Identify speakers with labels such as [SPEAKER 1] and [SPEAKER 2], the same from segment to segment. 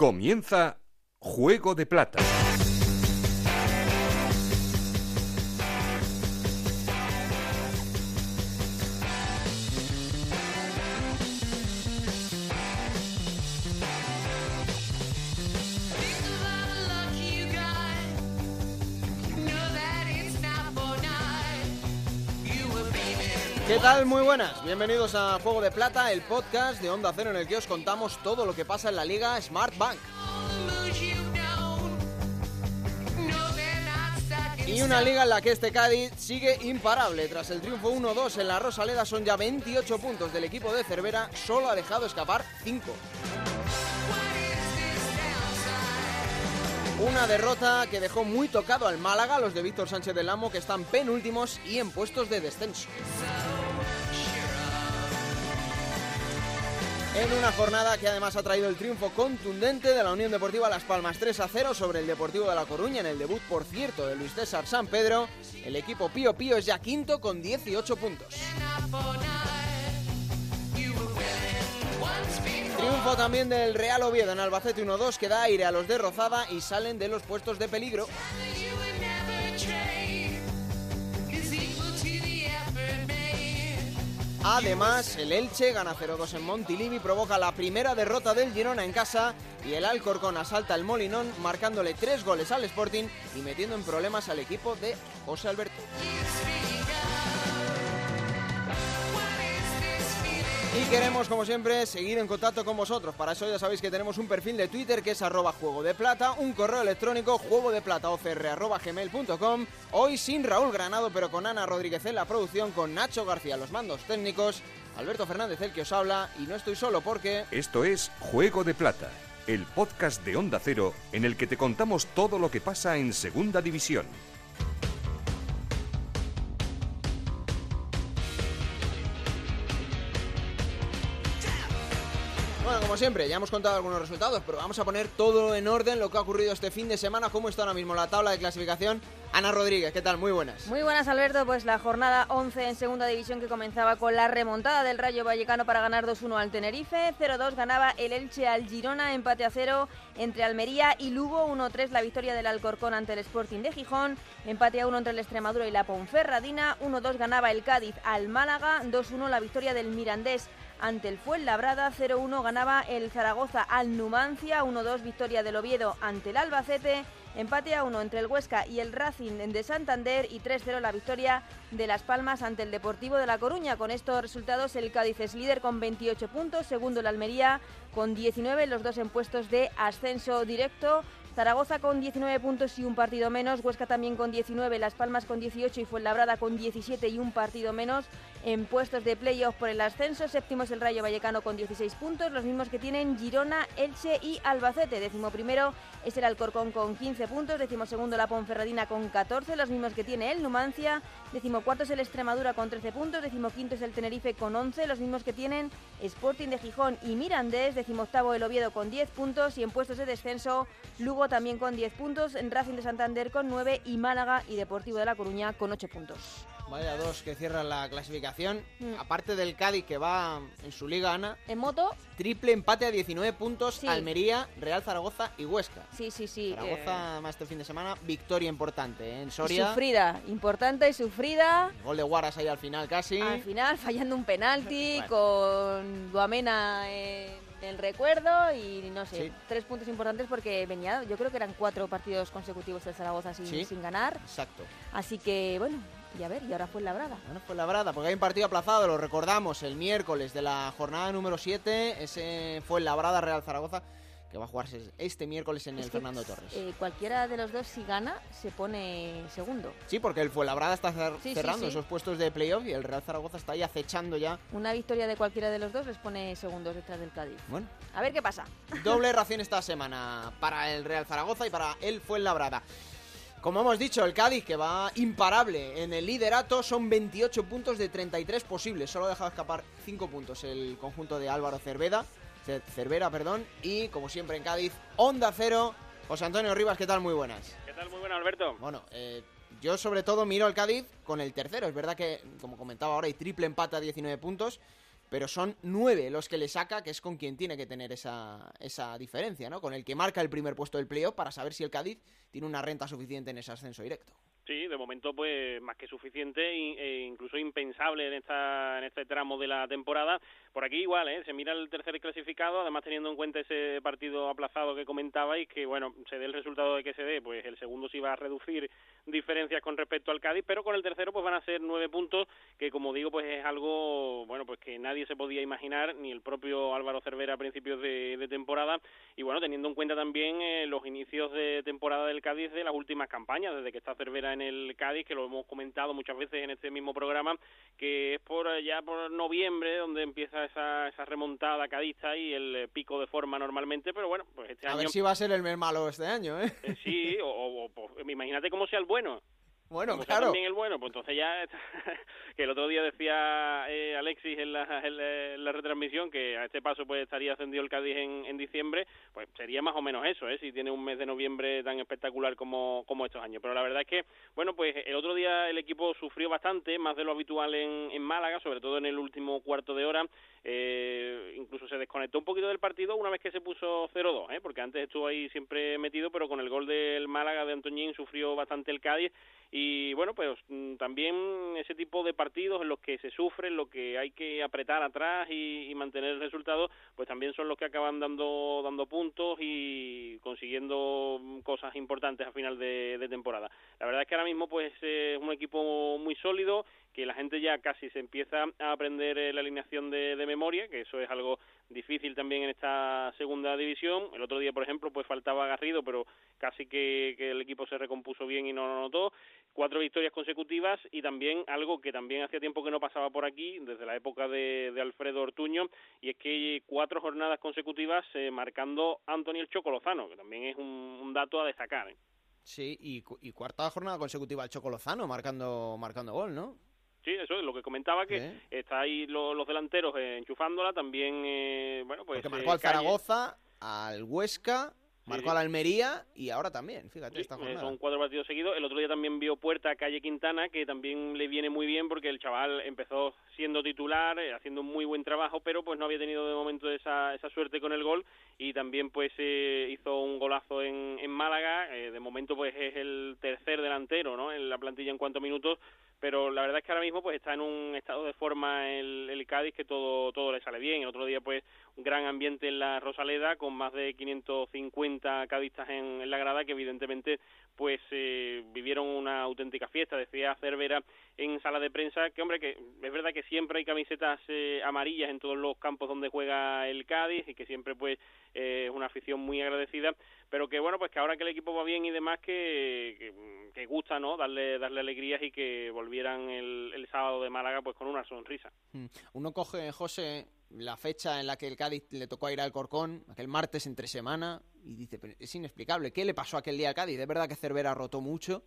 [SPEAKER 1] Comienza Juego de Plata.
[SPEAKER 2] Tal? Muy buenas. Bienvenidos a Juego de Plata, el podcast de Onda Cero en el que os contamos todo lo que pasa en la Liga Smart Bank. Y una liga en la que este Cádiz sigue imparable. Tras el triunfo 1-2 en la Rosaleda son ya 28 puntos del equipo de Cervera, solo ha dejado escapar 5. Una derrota que dejó muy tocado al Málaga, los de Víctor Sánchez del Amo, que están penúltimos y en puestos de descenso. En una jornada que además ha traído el triunfo contundente de la Unión Deportiva Las Palmas 3 a 0 sobre el Deportivo de La Coruña en el debut, por cierto, de Luis César San Pedro. El equipo Pío Pío es ya quinto con 18 puntos. Triunfo también del Real Oviedo en Albacete 1-2 que da aire a los de Rozada y salen de los puestos de peligro. Además, el Elche gana 0-2 en Montilivi, provoca la primera derrota del Girona en casa y el Alcorcón asalta el Molinón marcándole tres goles al Sporting y metiendo en problemas al equipo de José Alberto. Y queremos, como siempre, seguir en contacto con vosotros. Para eso ya sabéis que tenemos un perfil de Twitter que es arroba juego de plata, un correo electrónico juego. Hoy sin Raúl Granado, pero con Ana Rodríguez en la producción, con Nacho García los mandos técnicos, Alberto Fernández el que os habla, y no estoy solo porque...
[SPEAKER 1] Esto es Juego de Plata, el podcast de Onda Cero en el que te contamos todo lo que pasa en Segunda División.
[SPEAKER 2] Siempre, ya hemos contado algunos resultados, pero vamos a poner todo en orden lo que ha ocurrido este fin de semana, cómo está ahora mismo la tabla de clasificación. Ana Rodríguez, ¿qué tal? Muy buenas.
[SPEAKER 3] Muy buenas, Alberto. Pues la jornada 11 en segunda división que comenzaba con la remontada del Rayo Vallecano para ganar 2-1 al Tenerife. 0-2 ganaba el Elche al Girona, empate a 0 entre Almería y Lugo. 1-3 la victoria del Alcorcón ante el Sporting de Gijón. Empate a 1 entre el Extremadura y la Ponferradina. 1-2 ganaba el Cádiz al Málaga. 2-1 la victoria del Mirandés ante el Fuenlabrada, 0-1 ganaba el Zaragoza al Numancia, 1-2 victoria del Oviedo ante el Albacete, empate a 1 entre el Huesca y el Racing de Santander y 3-0 la victoria de Las Palmas ante el Deportivo de La Coruña. Con estos resultados el Cádiz es líder con 28 puntos, segundo el Almería con 19, los dos en puestos de ascenso directo. Zaragoza con 19 puntos y un partido menos, Huesca también con 19, Las Palmas con 18 y Fuenlabrada con 17 y un partido menos en puestos de playoff por el ascenso. Séptimo es el Rayo Vallecano con 16 puntos, los mismos que tienen Girona, Elche y Albacete. Décimo primero es el Alcorcón con 15 puntos, décimo segundo la Ponferradina con 14, los mismos que tiene el Numancia. Décimo cuarto es el Extremadura con 13 puntos, décimo quinto es el Tenerife con 11, los mismos que tienen Sporting de Gijón y Mirandés. Décimo octavo el Oviedo con 10 puntos y en puestos de descenso Lugo también con 10 puntos, Racing de Santander con 9 y Málaga y Deportivo de La Coruña con 8 puntos.
[SPEAKER 2] Vaya dos que cierran la clasificación.
[SPEAKER 3] Mm.
[SPEAKER 2] Aparte del Cádiz que va en su liga, Ana.
[SPEAKER 3] En moto,
[SPEAKER 2] Triple empate a 19 puntos,
[SPEAKER 3] Sí.
[SPEAKER 2] Almería, Real Zaragoza y Huesca.
[SPEAKER 3] sí, sí, sí.
[SPEAKER 2] Zaragoza, más este fin de semana, victoria importante ¿eh? en
[SPEAKER 3] eh,
[SPEAKER 2] Soria.
[SPEAKER 3] sufrida, importante y sufrida.
[SPEAKER 2] Gol de Guaras ahí al final casi.
[SPEAKER 3] Al final fallando un penalti
[SPEAKER 2] Bueno.
[SPEAKER 3] con Duamena en el recuerdo y no sé,
[SPEAKER 2] Sí.
[SPEAKER 3] tres puntos importantes porque venía, yo creo que eran cuatro partidos consecutivos de Zaragoza sin,
[SPEAKER 2] Sí.
[SPEAKER 3] sin ganar.
[SPEAKER 2] Exacto.
[SPEAKER 3] Así que bueno, y a ver, y ahora fue la brada.
[SPEAKER 2] Bueno, fue la brada, porque hay un partido aplazado, lo recordamos, el miércoles de la jornada número 7. Ese fue la brada Real Zaragoza, que va a jugarse este miércoles en el
[SPEAKER 3] Es que,
[SPEAKER 2] Fernando Torres.
[SPEAKER 3] eh, cualquiera de los dos, si gana, se pone segundo.
[SPEAKER 2] Sí, porque el Fuenlabrada está cer-
[SPEAKER 3] Sí, sí,
[SPEAKER 2] cerrando
[SPEAKER 3] sí.
[SPEAKER 2] esos puestos de playoff y el Real Zaragoza está ahí acechando ya.
[SPEAKER 3] Una victoria de cualquiera de los dos les pone segundos detrás del Cádiz.
[SPEAKER 2] Bueno,
[SPEAKER 3] A ver qué pasa.
[SPEAKER 2] doble ración esta semana para el Real Zaragoza y para el Fuenlabrada. Como hemos dicho, el Cádiz, que va imparable en el liderato, son 28 puntos de 33 posibles. Solo ha dejado escapar 5 puntos el conjunto de Álvaro Cerveda, Cervera, perdón. Y como siempre en Cádiz, Onda Cero. José Antonio Rivas, ¿qué tal? Muy buenas.
[SPEAKER 4] ¿Qué tal? Muy bueno, Alberto.
[SPEAKER 2] Bueno, eh, yo sobre todo miro al Cádiz con el tercero. Es verdad que, como comentaba ahora, hay triple empate a 19 puntos. Pero son nueve los que le saca, que es con quien tiene que tener esa, esa diferencia, ¿no? Con el que marca el primer puesto del playoff para saber si el Cádiz tiene una renta suficiente en ese ascenso directo.
[SPEAKER 4] Sí, de momento pues más que suficiente e incluso impensable en esta en este tramo de la temporada. Por aquí igual, ¿eh? se mira el tercer clasificado, además teniendo en cuenta ese partido aplazado que comentabais, que bueno, se dé el resultado de que se dé, pues el segundo sí va a reducir diferencias con respecto al Cádiz, pero con el tercero pues van a ser nueve puntos, que como digo pues es algo, bueno, pues que nadie se podía imaginar, ni el propio Álvaro Cervera a principios de, temporada, y bueno, teniendo en cuenta también eh, los inicios de temporada del Cádiz de las últimas campañas, desde que está Cervera en el Cádiz, que lo hemos comentado muchas veces en este mismo programa, que es por ya por noviembre donde empieza esa, esa remontada cadista y el pico de forma normalmente, pero bueno, pues este
[SPEAKER 2] año...
[SPEAKER 4] A
[SPEAKER 2] ver si va a ser el mes malo este año, ¿eh?
[SPEAKER 4] eh sí, o, o, pues, imagínate cómo sea el bueno.
[SPEAKER 2] Bueno,
[SPEAKER 4] Como
[SPEAKER 2] claro.
[SPEAKER 4] también el bueno, pues entonces ya, que el otro día decía eh, Alexis en la, en la, retransmisión que a este paso pues estaría ascendido el Cádiz en, en, diciembre, pues sería más o menos eso, ¿eh? si tiene un mes de noviembre tan espectacular como, como estos años. Pero la verdad es que, bueno, pues el otro día el equipo sufrió bastante, más de lo habitual en, en Málaga, sobre todo en el último cuarto de hora, eh, incluso se desconectó un poquito del partido una vez que se puso 0-2, ¿eh? porque antes estuvo ahí siempre metido, pero con el gol del Málaga de Antoñín sufrió bastante el Cádiz y bueno, pues mm, también ese tipo de partidos en los que se sufre, en los que hay que apretar atrás y, mantener el resultado, pues también son los que acaban dando dando puntos y consiguiendo cosas importantes a final de, de temporada. La verdad es que ahora mismo pues es un equipo muy sólido que la gente ya casi se empieza a aprender eh, la alineación de, memoria, que eso es algo difícil también en esta segunda división. El otro día, por ejemplo, pues faltaba Garrido, pero casi que, el equipo se recompuso bien y no lo notó. Cuatro victorias consecutivas y también algo que también hacía tiempo que no pasaba por aquí, desde la época de, Alfredo Ortuño, y es que cuatro jornadas consecutivas eh, marcando Antonio el Chocolozano, que también es un, un dato a destacar. ¿eh?
[SPEAKER 2] Sí, y, y, cuarta jornada consecutiva el Chocolozano marcando, marcando gol, ¿no?
[SPEAKER 4] Sí, eso es lo que comentaba, que ¿Eh? está ahí lo, los delanteros eh, enchufándola, también, eh, bueno, pues...
[SPEAKER 2] Porque marcó al Zaragoza, al Huesca, marcó sí, a la Almería y ahora también, fíjate,
[SPEAKER 4] sí,
[SPEAKER 2] esta jornada.
[SPEAKER 4] Son cuatro partidos seguidos. El otro día también vio puerta a Calle Quintana, que también le viene muy bien porque el chaval empezó siendo titular, eh, haciendo un muy buen trabajo, pero pues no había tenido de momento esa, esa suerte con el gol y también pues eh, hizo un golazo en, en Málaga. Eh, de momento pues es el tercer delantero, ¿no? En la plantilla en cuanto a minutos pero la verdad es que ahora mismo pues está en un estado de forma el, el Cádiz que todo todo le sale bien. El otro día pues gran ambiente en la Rosaleda con más de 550 cadistas en, la grada que evidentemente pues eh, vivieron una auténtica fiesta. Decía Cervera en sala de prensa que hombre que es verdad que siempre hay camisetas eh, amarillas en todos los campos donde juega el Cádiz y que siempre pues eh, es una afición muy agradecida pero que bueno pues que ahora que el equipo va bien y demás que, que, que gusta no darle darle alegrías y que volvieran el, el, sábado de Málaga pues con una sonrisa
[SPEAKER 2] uno coge José la fecha en la que el Cádiz le tocó ir al Corcón aquel martes entre semana y dice es inexplicable qué le pasó aquel día al Cádiz es verdad que Cervera rotó mucho.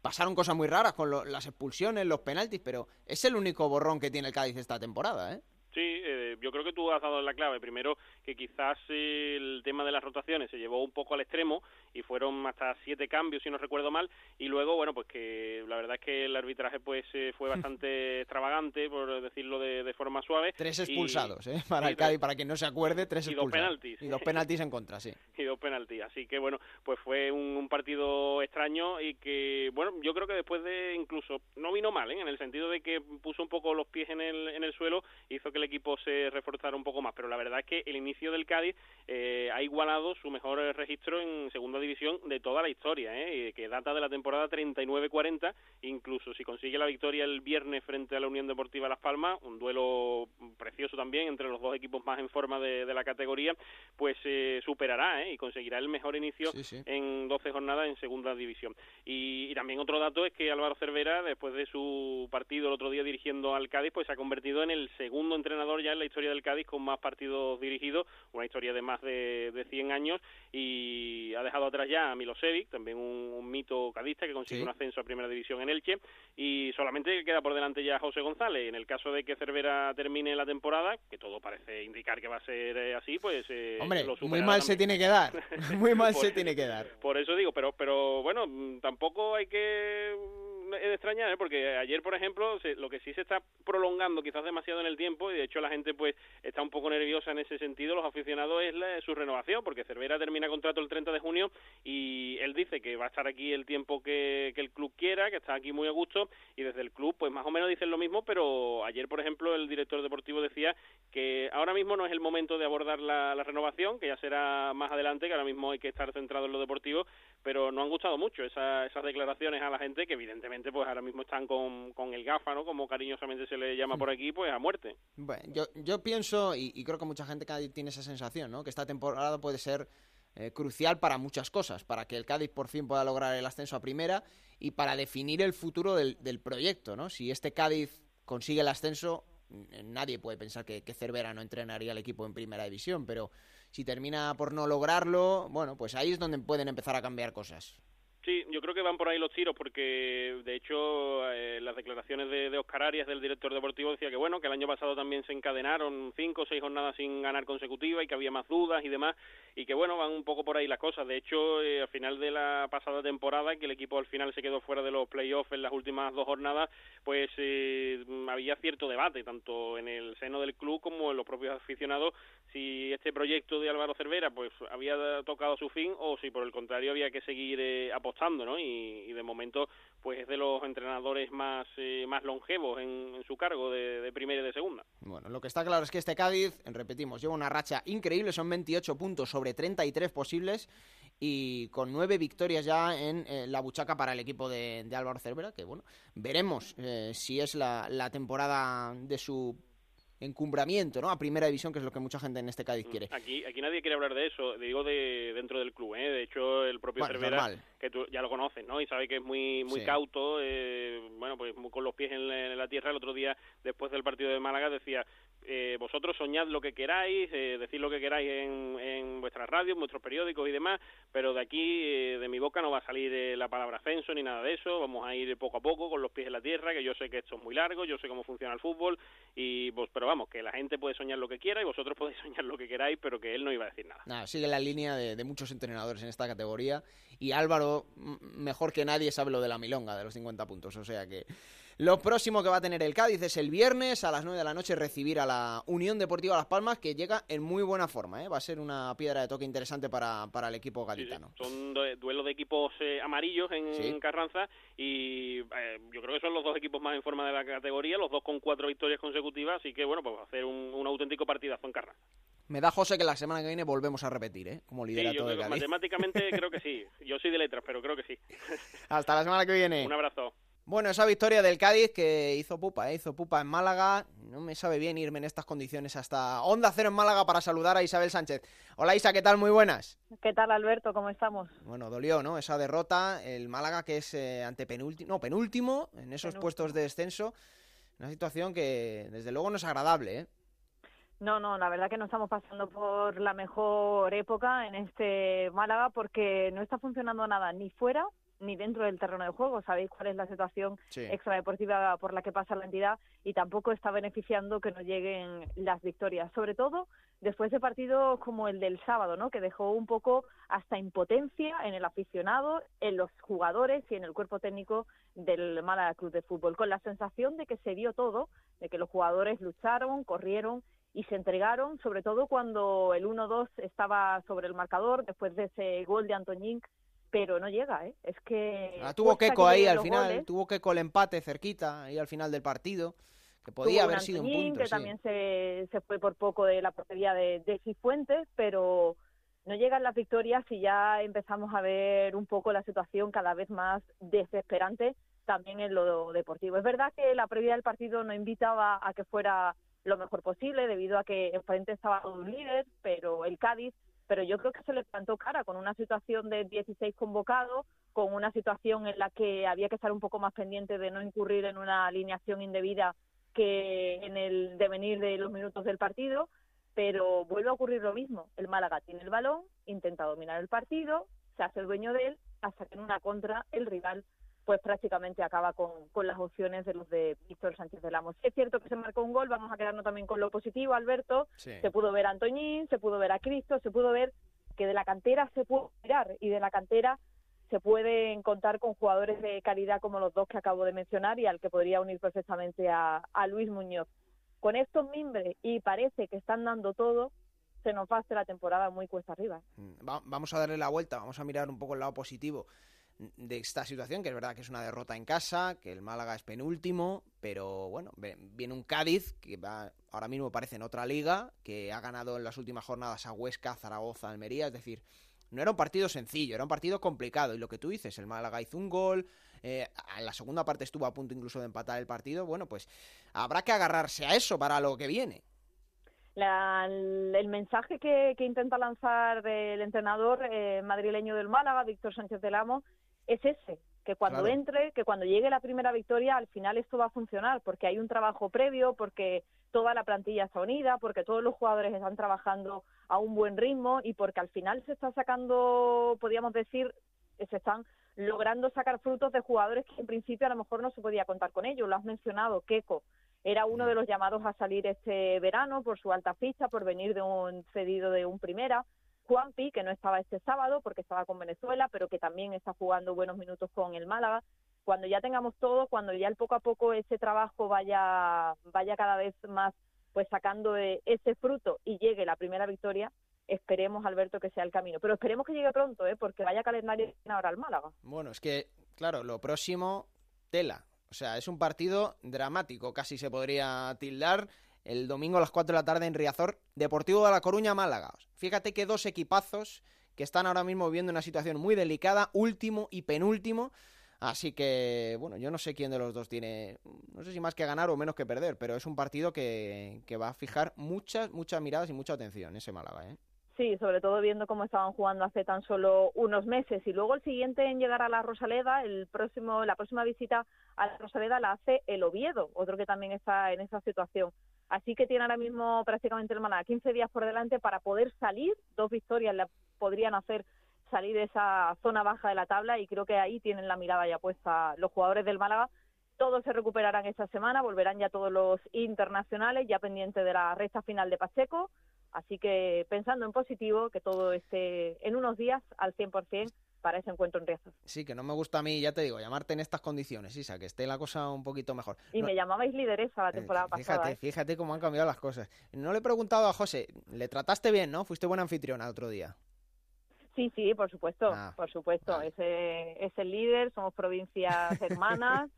[SPEAKER 2] Pasaron cosas muy raras con lo, las expulsiones los penaltis pero es el único borrón que tiene el Cádiz esta temporada eh
[SPEAKER 4] Sí, eh, yo creo que tú has dado la clave. Primero, que quizás el tema de las rotaciones se llevó un poco al extremo y fueron hasta siete cambios, si no recuerdo mal. Y luego, bueno, pues que la verdad es que el arbitraje pues eh, fue bastante extravagante, por decirlo de, de, forma suave.
[SPEAKER 2] Tres expulsados, y, ¿eh? Para el Cádiz, para quien no se acuerde, tres
[SPEAKER 4] y
[SPEAKER 2] expulsados.
[SPEAKER 4] dos penaltis.
[SPEAKER 2] Y dos penaltis en contra, sí.
[SPEAKER 4] y dos penaltis. Así que, bueno, pues fue un, un, partido extraño y que, bueno, yo creo que después de incluso, no vino mal, ¿eh? En el sentido de que puso un poco los pies en el, en el suelo, hizo que el equipo se reforzara un poco más, pero la verdad es que el inicio del Cádiz eh, ha igualado su mejor registro en segunda división de toda la historia, ¿eh? que data de la temporada 39-40, incluso si consigue la victoria el viernes frente a la Unión Deportiva Las Palmas, un duelo precioso también entre los dos equipos más en forma de, de la categoría, pues eh, superará ¿eh? y conseguirá el mejor inicio
[SPEAKER 2] sí, sí.
[SPEAKER 4] en 12 jornadas en segunda división. Y, y, también otro dato es que Álvaro Cervera, después de su partido el otro día dirigiendo al Cádiz, pues se ha convertido en el segundo entrenador ya en la historia del Cádiz con más partidos dirigidos, una historia de más de, de 100 años y ha dejado atrás ya a Milosevic, también un, un mito cadista que consiguió
[SPEAKER 2] Sí.
[SPEAKER 4] un ascenso a primera división en Elche y solamente queda por delante ya José González. En el caso de que Cervera termine la temporada, que todo parece indicar que va a ser eh, así, pues eh,
[SPEAKER 2] Hombre,
[SPEAKER 4] lo
[SPEAKER 2] muy mal se tiene que dar. Muy mal se tiene que dar.
[SPEAKER 4] Por eso digo, pero pero bueno, tampoco hay que es de extrañar, ¿eh? porque ayer, por ejemplo, lo que sí se está prolongando quizás demasiado en el tiempo, y de hecho la gente pues está un poco nerviosa en ese sentido, los aficionados, es su renovación, porque Cervera termina contrato el 30 de junio y él dice que va a estar aquí el tiempo que, que el club quiera, que está aquí muy a gusto, y desde el club pues más o menos dicen lo mismo, pero ayer, por ejemplo, el director deportivo decía que ahora mismo no es el momento de abordar la, la renovación, que ya será más adelante, que ahora mismo hay que estar centrado en lo deportivo, pero no han gustado mucho esas declaraciones a la gente que evidentemente pues ahora mismo están con, con el gafa, ¿no? Como cariñosamente se le llama por aquí, pues a muerte.
[SPEAKER 2] Bueno, yo, yo pienso, y, creo que mucha gente tiene esa sensación, ¿no? Que esta temporada puede ser eh, crucial para muchas cosas, para que el Cádiz por fin pueda lograr el ascenso a primera y para definir el futuro del, del proyecto, ¿no? Si este Cádiz consigue el ascenso, nadie puede pensar que, que Cervera no entrenaría al equipo en primera división, pero si termina por no lograrlo, bueno, pues ahí es donde pueden empezar a cambiar cosas.
[SPEAKER 4] Sí, yo creo que van por ahí los tiros porque de hecho eh, las declaraciones de, Oscar Arias, del director deportivo, decía que bueno, que el año pasado también se encadenaron cinco o seis jornadas sin ganar consecutiva y que había más dudas y demás y que bueno, van un poco por ahí las cosas. De hecho, eh, al final de la pasada temporada, que el equipo al final se quedó fuera de los playoffs en las últimas dos jornadas, pues eh, había cierto debate, tanto en el seno del club como en los propios aficionados, si este proyecto de Álvaro Cervera pues había tocado su fin o si por el contrario había que seguir eh, apostando, ¿no? Y, de momento pues es de los entrenadores más eh, más longevos en, su cargo de, de, primera y de segunda.
[SPEAKER 2] Bueno, lo que está claro es que este Cádiz, repetimos, lleva una racha increíble, son 28 puntos sobre 33 posibles y con nueve victorias ya en eh, la buchaca para el equipo de, Álvaro Cervera, que bueno, veremos si es la, la temporada de su encumbramiento, ¿no? A primera división, que es lo que mucha gente en este Cádiz quiere.
[SPEAKER 4] Aquí, aquí nadie quiere hablar de eso, digo de dentro del club, ¿eh? De hecho, el propio Cervera, que tú ya lo conoces, ¿no? Y sabe que es muy muy cauto, eh, bueno, pues con los pies en la, tierra. El otro día, después del partido de Málaga, decía, eh, vosotros soñad lo que queráis, eh, decid lo que queráis en, en vuestras radios, en vuestros periódicos y demás, pero de aquí, eh, de mi boca, no va a salir eh, la palabra ascenso ni nada de eso. Vamos a ir poco a poco con los pies en la tierra, que yo sé que esto es muy largo, yo sé cómo funciona el fútbol, y pues, pero vamos, que la gente puede soñar lo que quiera y vosotros podéis soñar lo que queráis, pero que él no iba a decir nada.
[SPEAKER 2] Nada, sigue la línea de, de muchos entrenadores en esta categoría, y Álvaro, mejor que nadie, sabe lo de la milonga, de los 50 puntos, o sea que... Lo próximo que va a tener el Cádiz es el viernes a las 9 de la noche recibir a la Unión Deportiva Las Palmas, que llega en muy buena forma. ¿eh? Va a ser una piedra de toque interesante para, para el equipo gaditano.
[SPEAKER 4] Son duelos de equipos eh, amarillos en, Carranza y eh, yo creo que son los dos equipos más en forma de la categoría, los dos con cuatro victorias consecutivas, así que bueno, pues va a hacer un, auténtico partidazo en Carranza.
[SPEAKER 2] Me da José que la semana que viene volvemos a repetir, ¿eh? Como lidera todo el Cádiz.
[SPEAKER 4] Matemáticamente creo que sí. Yo soy de letras, pero creo que sí.
[SPEAKER 2] Hasta la semana que viene.
[SPEAKER 4] Un abrazo.
[SPEAKER 2] Bueno, esa victoria del Cádiz que hizo pupa, ¿eh? hizo pupa en Málaga. No me sabe bien irme en estas condiciones hasta Onda Cero en Málaga para saludar a Isabel Sánchez. Hola Isa, ¿qué tal? Muy buenas.
[SPEAKER 5] ¿Qué tal Alberto? ¿Cómo estamos?
[SPEAKER 2] Bueno, dolió, ¿no? Esa derrota. El Málaga que es eh, ante penúltimo, no, penúltimo en esos puestos de descenso. Una situación que desde luego no es agradable, ¿eh?
[SPEAKER 5] No, no, la verdad que no estamos pasando por la mejor época en este Málaga porque no está funcionando nada ni fuera ni dentro del terreno de juego. Sabéis cuál es la situación extradeportiva por la que pasa la entidad y tampoco está beneficiando que no lleguen las victorias. Sobre todo después de partidos como el del sábado, ¿no? que dejó un poco hasta impotencia en el aficionado, en los jugadores y en el cuerpo técnico del Málaga Club de Fútbol, con la sensación de que se dio todo, de que los jugadores lucharon, corrieron y se entregaron, sobre todo cuando el 1-2 estaba sobre el marcador, después de ese gol de Antoñín pero no llega, ¿eh? Es que...
[SPEAKER 2] Ah, tuvo Keco ahí al final, tuvo Keco el empate cerquita ahí al final del partido, que podía haber sido un punto.
[SPEAKER 5] que también se, se fue por poco de la portería de, de Cifuentes, pero no llegan las victorias y ya empezamos a ver un poco la situación cada vez más desesperante también en lo deportivo. Es verdad que la previa del partido no invitaba a que fuera lo mejor posible debido a que enfrente estaba un líder, pero el Cádiz pero yo creo que se le plantó cara con una situación de 16 convocados, con una situación en la que había que estar un poco más pendiente de no incurrir en una alineación indebida que en el devenir de los minutos del partido, pero vuelve a ocurrir lo mismo. El Málaga tiene el balón, intenta dominar el partido, se hace el dueño de él, hasta que en una contra el rival pues prácticamente acaba con, con las opciones de los de Víctor Sánchez del Amo. es cierto que se marcó un gol, vamos a quedarnos también con lo positivo, Alberto. Se pudo ver a Antoñín, se pudo ver a Cristo, se pudo ver que de la cantera se puede mirar y de la cantera se pueden contar con jugadores de calidad como los dos que acabo de mencionar y al que podría unir perfectamente a, Luis Muñoz. Con estos mimbres y parece que están dando todo, se nos va a hacer la temporada muy cuesta arriba.
[SPEAKER 2] Mm, vamos a darle la vuelta, vamos a mirar un poco el lado positivo de esta situación, que es verdad que es una derrota en casa, que el Málaga es penúltimo, pero bueno, viene un Cádiz que va, ahora mismo parece en otra liga, que ha ganado en las últimas jornadas a Huesca, Zaragoza, Almería, es decir, no era un partido sencillo, era un partido complicado. Y lo que tú dices, el Málaga hizo un gol, eh, en la segunda parte estuvo a punto incluso de empatar el partido. Bueno, pues habrá que agarrarse a eso para lo que viene.
[SPEAKER 5] el mensaje que, intenta lanzar el entrenador eh, madrileño del Málaga, Víctor Sánchez del Amo, es ese, que cuando entre, que cuando llegue la primera victoria, al final esto va a funcionar, porque hay un trabajo previo, porque toda la plantilla está unida, porque todos los jugadores están trabajando a un buen ritmo y porque al final se está sacando, podríamos decir, se están logrando sacar frutos de jugadores que en principio a lo mejor no se podía contar con ellos. Lo has mencionado, Keco. Era uno de los llamados a salir este verano por su alta ficha, por venir de un cedido de un primera. Juanpi, que no estaba este sábado porque estaba con Venezuela, pero que también está jugando buenos minutos con el Málaga. Cuando ya tengamos todo, cuando ya el poco a poco ese trabajo vaya, vaya cada vez más pues sacando ese fruto y llegue la primera victoria, esperemos, Alberto, que sea el camino. Pero esperemos que llegue pronto, ¿eh? porque vaya calendario ahora al Málaga.
[SPEAKER 2] Bueno, es que, claro, lo próximo, tela. O sea, es un partido dramático, casi se podría tildar el domingo a las 4 de la tarde en Riazor, Deportivo de La Coruña, Málaga. Fíjate que dos equipazos que están ahora mismo viviendo una situación muy delicada, último y penúltimo. Así que, bueno, yo no sé quién de los dos tiene, no sé si más que ganar o menos que perder, pero es un partido que, que va a fijar muchas, muchas miradas y mucha atención ese Málaga, ¿eh?
[SPEAKER 5] Sí, sobre todo viendo cómo estaban jugando hace tan solo unos meses. Y luego el siguiente en llegar a la Rosaleda, el próximo, la próxima visita a la Rosaleda la hace el Oviedo, otro que también está en esa situación. Así que tiene ahora mismo prácticamente el Málaga 15 días por delante para poder salir. Dos victorias le podrían hacer salir de esa zona baja de la tabla y creo que ahí tienen la mirada ya puesta los jugadores del Málaga. Todos se recuperarán esta semana, volverán ya todos los internacionales, ya pendientes de la recta final de Pacheco. Así que pensando en positivo, que todo esté en unos días al 100% para ese encuentro en Riazor.
[SPEAKER 2] Sí, que no me gusta a mí, ya te digo, llamarte en estas condiciones, Isa, que esté la cosa un poquito mejor.
[SPEAKER 5] Y me llamabais lideresa la eh, temporada
[SPEAKER 2] fíjate,
[SPEAKER 5] pasada.
[SPEAKER 2] ¿eh? Fíjate cómo han cambiado las cosas. No le he preguntado a José, le trataste bien, ¿no? Fuiste buena anfitriona otro día.
[SPEAKER 5] Sí, sí, por supuesto, ah, por supuesto. Es, es el líder, somos provincias hermanas.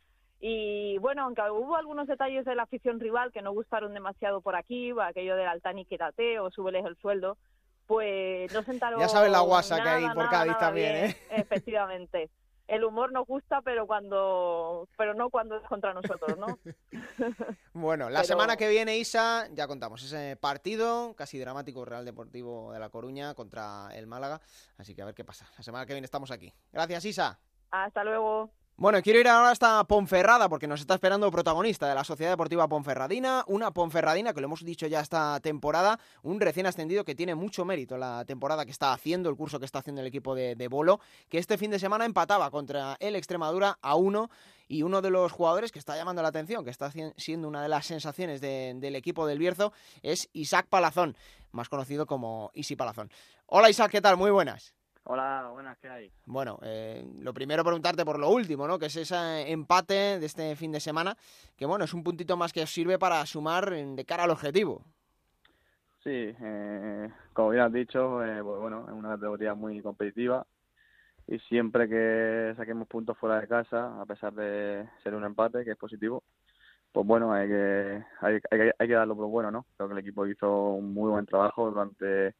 [SPEAKER 5] Y bueno, aunque hubo algunos detalles de la afición rival que no gustaron demasiado por aquí, aquello del Altani quédate o súbeles el sueldo, pues no sentaron.
[SPEAKER 2] Ya sabes la guasa que hay por Cádiz también, ¿eh?
[SPEAKER 5] Efectivamente. El humor nos gusta, pero cuando, pero no cuando es contra nosotros, ¿no?
[SPEAKER 2] bueno, la semana que viene, Isa, ya contamos ese partido casi dramático Real Deportivo de La Coruña contra el Málaga, así que a ver qué pasa. La semana que viene estamos aquí. Gracias, Isa.
[SPEAKER 5] Hasta luego.
[SPEAKER 2] Bueno, quiero ir ahora hasta Ponferrada porque nos está esperando protagonista de la Sociedad Deportiva Ponferradina, una Ponferradina que lo hemos dicho ya esta temporada, un recién ascendido que tiene mucho mérito la temporada que está haciendo, el curso que está haciendo el equipo de, Bolo, que este fin de semana empataba contra el Extremadura a uno y uno de los jugadores que está llamando la atención, que está siendo una de las sensaciones del equipo del Bierzo, es Isaac Palazón, más conocido como Isi Palazón. Hola Isaac, ¿qué tal? Muy buenas.
[SPEAKER 6] Hola, buenas, ¿qué hay?
[SPEAKER 2] Bueno, eh, lo primero preguntarte por lo último, ¿no? Que es ese empate de este fin de semana, que bueno, es un puntito más que os sirve para sumar de cara al objetivo.
[SPEAKER 6] Sí, eh, como bien has dicho, eh, pues bueno, es una categoría muy competitiva y siempre que saquemos puntos fuera de casa, a pesar de ser un empate, que es positivo, pues bueno, hay que, hay, hay, hay que darlo por bueno, ¿no? Creo que el equipo hizo un muy buen trabajo durante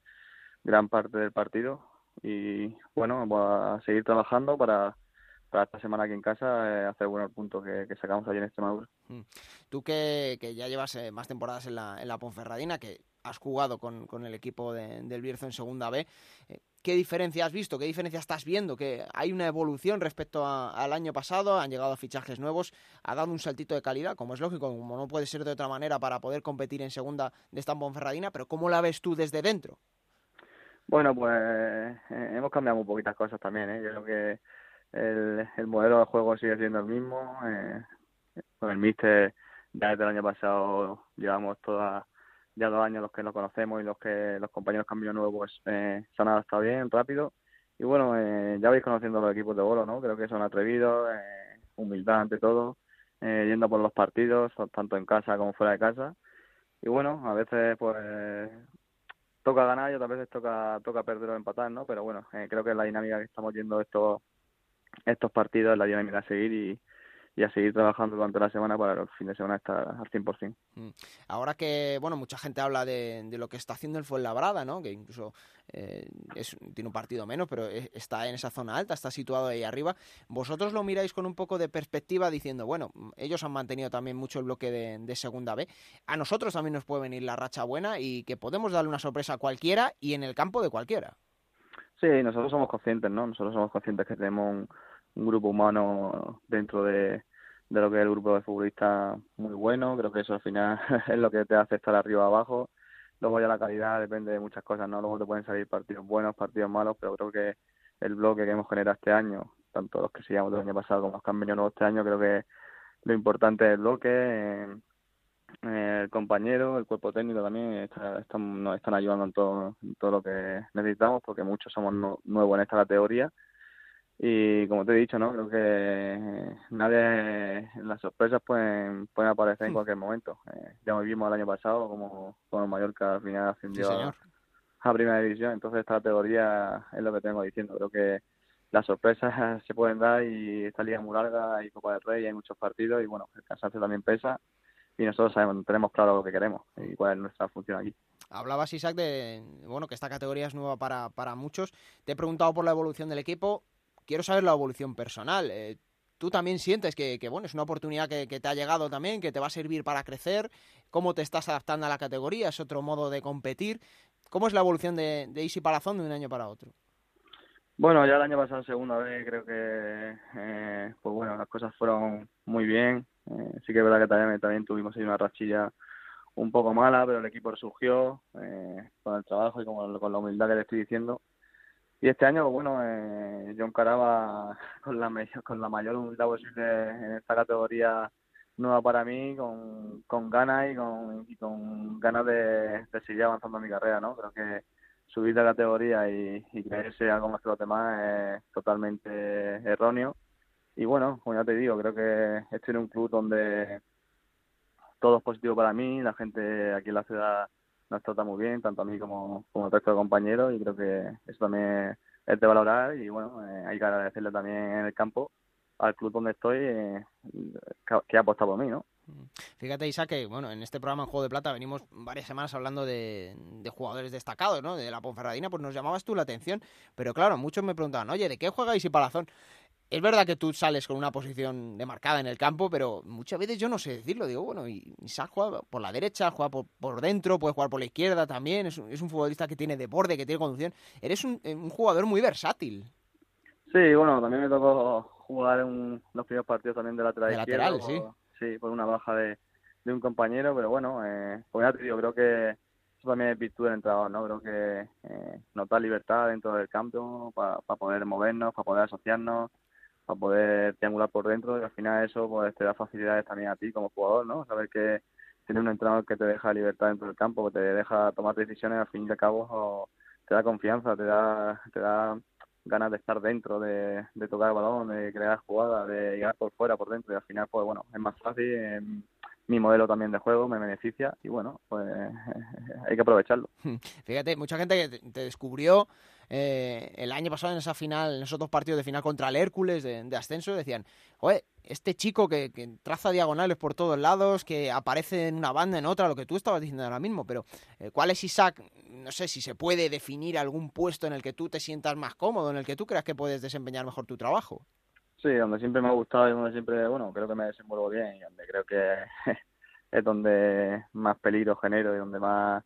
[SPEAKER 6] gran parte del partido y bueno, voy a seguir trabajando para, para esta semana aquí en casa eh, hacer buenos puntos que, sacamos allí en Extremadura.
[SPEAKER 2] Mm. Tú que, que ya llevas eh, más temporadas en la, en la Ponferradina, que has jugado con, con el equipo del Bierzo en Segunda B, eh, ¿qué diferencia has visto? ¿Qué diferencia estás viendo? ¿Que hay una evolución respecto al año pasado? ¿Han llegado fichajes nuevos? ¿Ha dado un saltito de calidad? Como es lógico, como no puede ser de otra manera para poder competir en Segunda de esta Ponferradina, pero ¿cómo la ves tú desde dentro?
[SPEAKER 6] Bueno, pues eh, hemos cambiado muy poquitas cosas también. ¿eh? Yo creo que el, el modelo de juego sigue siendo el mismo. Eh, con el Mister ya desde el año pasado llevamos todas ya dos años los que lo conocemos y los que los compañeros cambios nuevos pues eh, se han adaptado bien, rápido y bueno, eh, ya vais conociendo los equipos de bolo, ¿no? Creo que son atrevidos, eh, humildad ante todo, eh, yendo por los partidos, tanto en casa como fuera de casa. Y bueno, a veces pues toca ganar y otras veces toca toca perder o empatar, ¿no? Pero bueno, creo que es la dinámica que estamos yendo estos estos partidos, la dinámica a seguir y, y a seguir trabajando durante la semana para el fin de semana estar al 100%.
[SPEAKER 2] Mm. Ahora que, bueno, mucha gente habla de, de lo que está haciendo el Fuenlabrada, ¿no? Que incluso eh, es, tiene un partido menos, pero está en esa zona alta, está situado ahí arriba. Vosotros lo miráis con un poco de perspectiva diciendo, bueno, ellos han mantenido también mucho el bloque de, de segunda B. A nosotros también nos puede venir la racha buena y que podemos darle una sorpresa a cualquiera y en el campo de cualquiera.
[SPEAKER 6] Sí, nosotros somos conscientes, ¿no? Nosotros somos conscientes que tenemos un, un grupo humano dentro de, de lo que es el grupo de futbolistas muy bueno. Creo que eso al final es lo que te hace estar arriba abajo. Luego ya la calidad depende de muchas cosas, ¿no? Luego te pueden salir partidos buenos, partidos malos, pero creo que el bloque que hemos generado este año, tanto los que sigamos del año pasado como los que han venido nuevos este año, creo que lo importante es el bloque, eh, el compañero, el cuerpo técnico también nos están ayudando en todo, en todo lo que necesitamos, porque muchos somos nuevos en esta categoría y como te he dicho, ¿no? Creo que nadie, las sorpresas pueden, pueden aparecer en cualquier momento. Eh, ya lo vimos el año pasado como, como Mallorca al final ascendió a, primera división, entonces esta categoría es lo que tengo diciendo. Creo que las sorpresas se pueden dar y esta liga es muy larga, hay Copa del Rey, hay muchos partidos y bueno, el cansancio también pesa y nosotros sabemos, tenemos claro lo que queremos y cuál es nuestra función aquí.
[SPEAKER 2] Hablabas, Isaac, de bueno que esta categoría es nueva para, para muchos. Te he preguntado por la evolución del equipo quiero saber la evolución personal. Eh, ¿Tú también sientes que, bueno, es una oportunidad que, te ha llegado también, que te va a servir para crecer? ¿Cómo te estás adaptando a la categoría? ¿Es otro modo de competir? ¿Cómo es la evolución de, de Easy Palazón de un año para otro?
[SPEAKER 6] Bueno, ya el año pasado, segunda vez, creo que, eh, pues bueno, las cosas fueron muy bien. Eh, sí que es verdad que también, también tuvimos ahí una rachilla un poco mala, pero el equipo resurgió con el trabajo y con, con la humildad que le estoy diciendo y este año, bueno, eh, yo encaraba con la, con la mayor humildad posible en esta categoría nueva para mí, con, con ganas y con, y con ganas de, seguir avanzando en mi carrera, ¿no? Creo que subir de categoría y, y creerse algo más que los demás es totalmente erróneo. Y bueno, como ya te digo, creo que estoy en un club donde todo es positivo para mí, la gente aquí en la ciudad nos trata muy bien, tanto a mí como, como al resto de compañeros, y creo que eso también es de valorar y bueno, eh, hay que agradecerle también en el campo al club donde estoy eh, que ha apostado por mí, ¿no?
[SPEAKER 2] Fíjate, Isa, que bueno, en este programa en Juego de Plata venimos varias semanas hablando de, de, jugadores destacados, ¿no? De la Ponferradina, pues nos llamabas tú la atención. Pero claro, muchos me preguntaban, oye, ¿de qué juega Isi Palazón? Es verdad que tú sales con una posición demarcada en el campo, pero muchas veces yo no sé decirlo. Digo, bueno, y Isaac juega por la derecha, juega por, dentro, puede jugar por la izquierda también. Es un, es un futbolista que tiene borde, que tiene conducción. Eres un, un, jugador muy versátil.
[SPEAKER 6] Sí, bueno, también me tocó jugar en los primeros partidos también de lateral,
[SPEAKER 2] de lateral sí.
[SPEAKER 6] sí, por una baja de, un compañero, pero bueno, eh, como ya te digo, creo que eso también es virtud del entrenador, ¿no? Creo que eh, nos da libertad dentro del campo para poder movernos, para poder asociarnos para poder triangular por dentro y al final eso pues te da facilidades también a ti como jugador, ¿no? Saber que tienes un entrenador que te deja libertad dentro del campo, que te deja tomar decisiones al fin y al cabo te da confianza, te da te da ganas de estar dentro, de, de tocar balón, de crear jugadas, de llegar por fuera, por dentro y al final pues bueno, es más fácil, mi modelo también de juego me beneficia y bueno, pues hay que aprovecharlo.
[SPEAKER 2] Fíjate, mucha gente que te descubrió eh, el año pasado en esa final, en esos dos partidos de final contra el Hércules de, ascenso, decían, oye, este chico que, traza diagonales por todos lados, que aparece en una banda, en otra, lo que tú estabas diciendo ahora mismo, pero eh, ¿cuál es Isaac? No sé si se puede definir algún puesto en el que tú te sientas más cómodo, en el que tú creas que puedes desempeñar mejor tu trabajo.
[SPEAKER 6] Sí, donde siempre me ha gustado y donde siempre, bueno, creo que me desenvuelvo bien y donde creo que es donde más peligro genero y donde más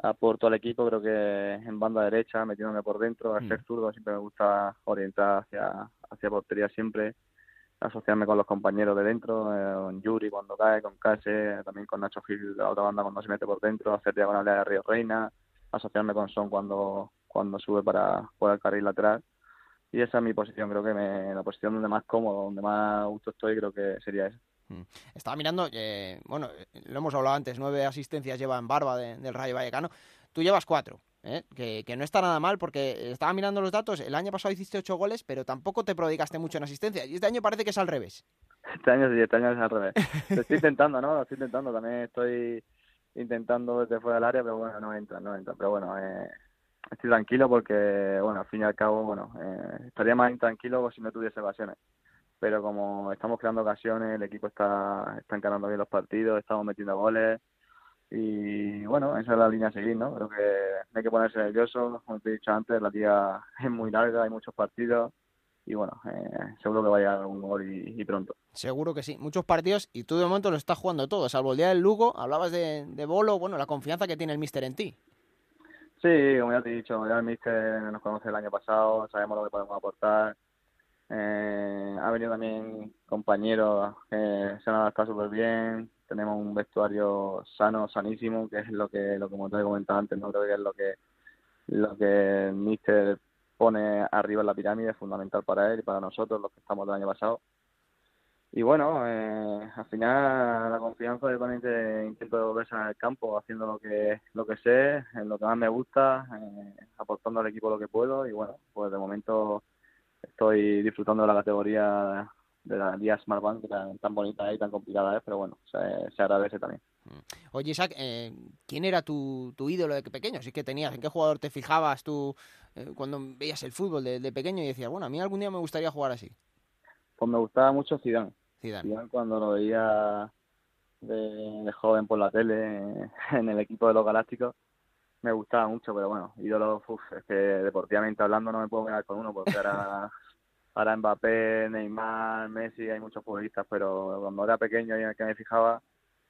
[SPEAKER 6] aporto al equipo, creo que en banda derecha, metiéndome por dentro, al ser mm. zurdo siempre me gusta orientar hacia, hacia portería siempre, asociarme con los compañeros de dentro, eh, con Yuri cuando cae, con Case, también con Nacho Gil, la otra banda cuando se mete por dentro, hacer diagonales a Río Reina, asociarme con Son cuando, cuando sube para jugar el carril lateral y esa es mi posición, creo que me, la posición donde más cómodo, donde más gusto estoy, creo que sería esa.
[SPEAKER 2] Mm. Estaba mirando, eh, bueno, lo hemos hablado antes, nueve asistencias lleva en barba del Rayo Vallecano. Tú llevas cuatro. ¿eh? que, que no está nada mal porque estaba mirando los datos, el año pasado hiciste 8 goles, pero tampoco te prodigaste mucho en asistencia. Y este año parece que es al revés.
[SPEAKER 6] Este año sí, este año es al revés. Lo estoy intentando, ¿no? Lo estoy intentando. También estoy intentando desde fuera del área, pero bueno, no entra, no entra. Pero bueno, eh, estoy tranquilo porque, bueno, al fin y al cabo, bueno, eh, estaría más intranquilo si no tuviese ocasiones. Pero como estamos creando ocasiones, el equipo está, está encarando bien los partidos, estamos metiendo goles y bueno, esa es la línea a seguir, ¿no? Creo que no hay que ponerse nervioso, como te he dicho antes, la liga es muy larga, hay muchos partidos y bueno, eh, seguro que vaya a un gol y, pronto.
[SPEAKER 2] Seguro que sí, muchos partidos y tú de momento lo estás jugando todo, salvo el día del Lugo, hablabas de, de Bolo, bueno, la confianza que tiene el míster en ti.
[SPEAKER 6] Sí, como ya te he dicho, ya el míster nos conoce el año pasado, sabemos lo que podemos aportar. Eh, ha venido también compañeros que se han adaptado súper bien. Tenemos un vestuario sano, sanísimo, que es lo que, lo como te he comentado antes, no creo que es lo que lo que el míster pone arriba en la pirámide, es fundamental para él y para nosotros, los que estamos del año pasado. Y bueno, eh, al final la confianza te intento verse en el campo haciendo lo que lo que sé, en lo que más me gusta, eh, aportando al equipo lo que puedo y bueno, pues de momento estoy disfrutando de la categoría de la Liga Smart Bank, que tan, tan bonita y tan complicada es, pero bueno, se, se agradece también.
[SPEAKER 2] Oye, Isaac, eh, ¿quién era tu, tu ídolo de pequeño? Si que tenías, ¿en qué jugador te fijabas tú eh, cuando veías el fútbol de, de, pequeño y decías, bueno, a mí algún día me gustaría jugar así?
[SPEAKER 6] Pues me gustaba mucho Zidane.
[SPEAKER 2] Zidane.
[SPEAKER 6] Zidane cuando lo veía de, de, joven por la tele en el equipo de los Galácticos me gustaba mucho, pero bueno, ídolo, uf, es que deportivamente hablando no me puedo quedar con uno porque ahora ahora Mbappé, Neymar, Messi, hay muchos futbolistas, pero cuando era pequeño y en el que me fijaba,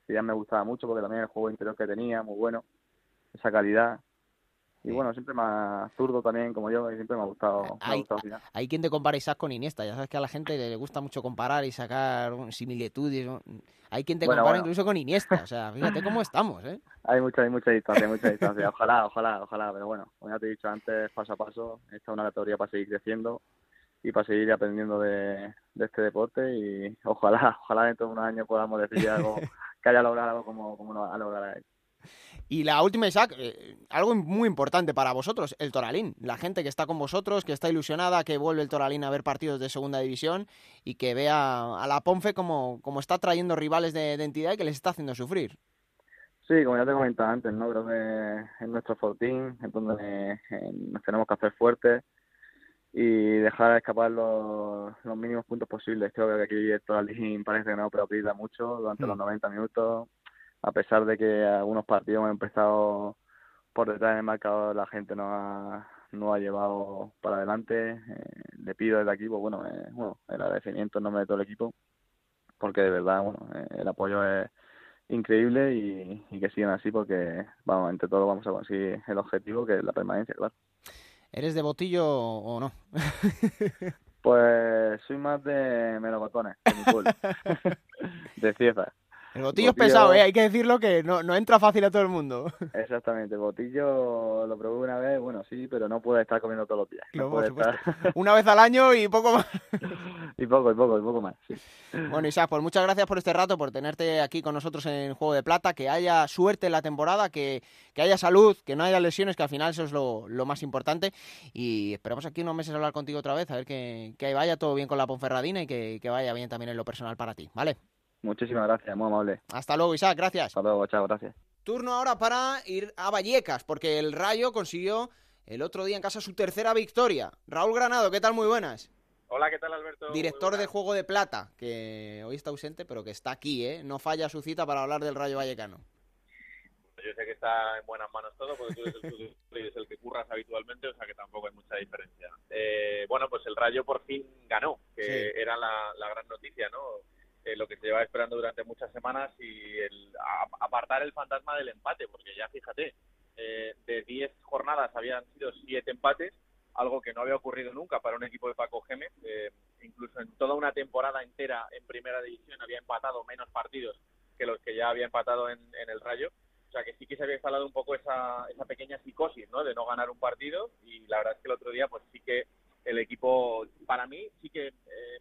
[SPEAKER 6] ya me gustaba mucho porque también el juego interior que tenía, muy bueno, esa calidad. Y bueno, siempre más zurdo también, como yo, y siempre me ha gustado. Me
[SPEAKER 2] hay,
[SPEAKER 6] ha gustado final.
[SPEAKER 2] hay quien te compara Isaac con Iniesta. Ya sabes que a la gente le gusta mucho comparar y sacar similitudes. Hay quien te
[SPEAKER 6] Bueno,
[SPEAKER 2] compara
[SPEAKER 6] bueno.
[SPEAKER 2] incluso con Iniesta. O sea, fíjate cómo estamos, ¿eh?
[SPEAKER 6] Hay mucha, hay mucha distancia, hay mucha distancia. Ojalá, ojalá, ojalá. Pero bueno, como ya te he dicho antes, paso a paso, esta es una categoría para seguir creciendo y para seguir aprendiendo de, de este deporte y ojalá, ojalá dentro de unos años podamos decir algo que haya logrado algo como, como ha logrado él.
[SPEAKER 2] Y la última, Isaac, eh, algo muy importante para vosotros, el Toralín. La gente que está con vosotros, que está ilusionada, que vuelve el Toralín a ver partidos de segunda división y que vea a la Ponfe como, como está trayendo rivales de, de entidad y que les está haciendo sufrir.
[SPEAKER 6] Sí, como ya te comentaba antes, ¿no? Creo que es nuestro fortín, es donde eh, nos tenemos que hacer fuertes y dejar escapar los, los mínimos puntos posibles. Creo que aquí el Toralín parece que no preocupa mucho durante
[SPEAKER 2] Mm.
[SPEAKER 6] los 90 minutos, a pesar de que algunos partidos hemos empezado por detrás del marcador, la gente no ha, no ha llevado para adelante. Eh, le pido desde aquí, pues bueno, eh, bueno, el agradecimiento en nombre de todo el equipo, porque de verdad, bueno, eh, el apoyo es increíble y, y que sigan así porque, vamos, entre todos vamos a conseguir el objetivo que es la permanencia, claro.
[SPEAKER 2] ¿Eres de botillo o no?
[SPEAKER 6] Pues soy más de melocotones, de mi de.
[SPEAKER 2] El botillo es pesado, ¿eh? Hay que decirlo que no, no entra fácil a todo el mundo.
[SPEAKER 6] Exactamente, botillo lo probé una vez, bueno, sí, pero no puede estar comiendo todos los días.
[SPEAKER 2] No, por
[SPEAKER 6] estar...
[SPEAKER 2] Una vez al año y poco más.
[SPEAKER 6] y poco, y poco, y poco más. sí.
[SPEAKER 2] Bueno, Isaac, pues muchas gracias por este rato, por tenerte aquí con nosotros en Juego de Plata, que haya suerte en la temporada, que, que haya salud, que no haya lesiones, que al final eso es lo, lo más importante. Y esperamos aquí unos meses hablar contigo otra vez, a ver que, que vaya todo bien con la Ponferradina y que, que vaya bien también en lo personal para ti, ¿vale?
[SPEAKER 6] Muchísimas gracias, muy amable.
[SPEAKER 2] Hasta luego, Isaac, gracias.
[SPEAKER 6] Hasta luego, chao, gracias.
[SPEAKER 2] Turno ahora para ir a Vallecas, porque el Rayo consiguió el otro día en casa su tercera victoria. Raúl Granado, ¿qué tal? Muy buenas.
[SPEAKER 7] Hola, ¿qué tal Alberto?
[SPEAKER 2] Director de. Juego de Plata, que hoy está ausente, pero que está aquí, ¿eh? No falla su cita para hablar del Rayo Vallecano.
[SPEAKER 7] Yo sé que está en buenas manos todo, porque tú eres el, que- eres el que curras habitualmente, o sea que tampoco hay mucha diferencia. Eh, bueno, pues el Rayo por fin ganó, que
[SPEAKER 2] Sí.
[SPEAKER 7] era la, la gran noticia, ¿no? Eh, lo que se lleva esperando durante muchas semanas y el, a- apartar el fantasma del empate, porque ya fíjate, eh, de 10 jornadas habían sido 7 empates, algo que no había ocurrido nunca para un equipo de Paco Gémez. Eh, incluso en toda una temporada entera en primera división había empatado menos partidos que los que ya había empatado en, en el Rayo. O sea que sí que se había instalado un poco esa, esa pequeña psicosis, ¿no? De no ganar un partido y la verdad es que el otro día pues sí que el equipo, para mí, sí que eh,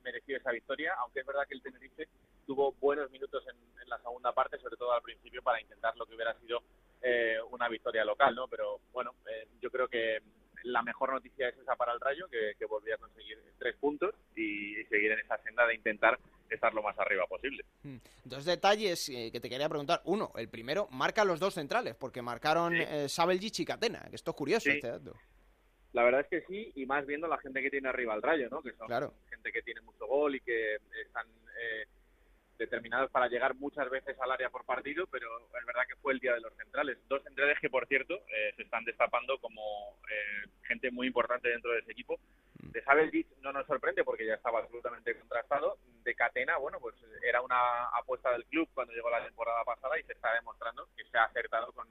[SPEAKER 7] mereció esa victoria, aunque es verdad que el Tenerife tuvo buenos minutos en, en la segunda parte, sobre todo al principio, para intentar lo que hubiera sido eh, una victoria local, ¿no? Pero bueno, eh, yo creo que la mejor noticia es esa para el Rayo, que, que volvía a conseguir tres puntos y, seguir en esa senda de intentar estar lo más arriba posible.
[SPEAKER 2] Hmm. Dos detalles eh, que te quería preguntar. Uno, el primero, marca los dos centrales, porque marcaron sí. Eh, Sabeljic y Catena, que esto es curioso.
[SPEAKER 7] Sí.
[SPEAKER 2] Este dato.
[SPEAKER 7] La verdad es que sí, y más viendo la gente que tiene arriba el Rayo, ¿no? Que son
[SPEAKER 2] claro.
[SPEAKER 7] gente que tiene mucho gol y que están eh, determinados para llegar muchas veces al área por partido, pero es verdad que fue el día de los centrales. Dos centrales que, por cierto, eh, se están destapando como eh, gente muy importante dentro de ese equipo. De Sabeljic no nos sorprende porque ya estaba absolutamente contrastado. De Catena, bueno, pues era una apuesta del club cuando llegó la temporada pasada y se está demostrando que se ha acertado con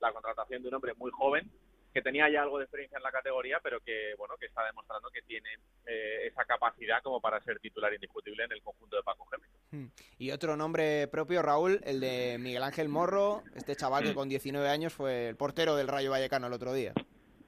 [SPEAKER 7] la contratación de un hombre muy joven que tenía ya algo de experiencia en la categoría, pero que bueno que está demostrando que tiene eh, esa capacidad como para ser titular indiscutible en el conjunto de Paco Gémez.
[SPEAKER 2] Hmm. Y otro nombre propio, Raúl, el de Miguel Ángel Morro, este chaval que con 19 años fue el portero del Rayo Vallecano el otro día.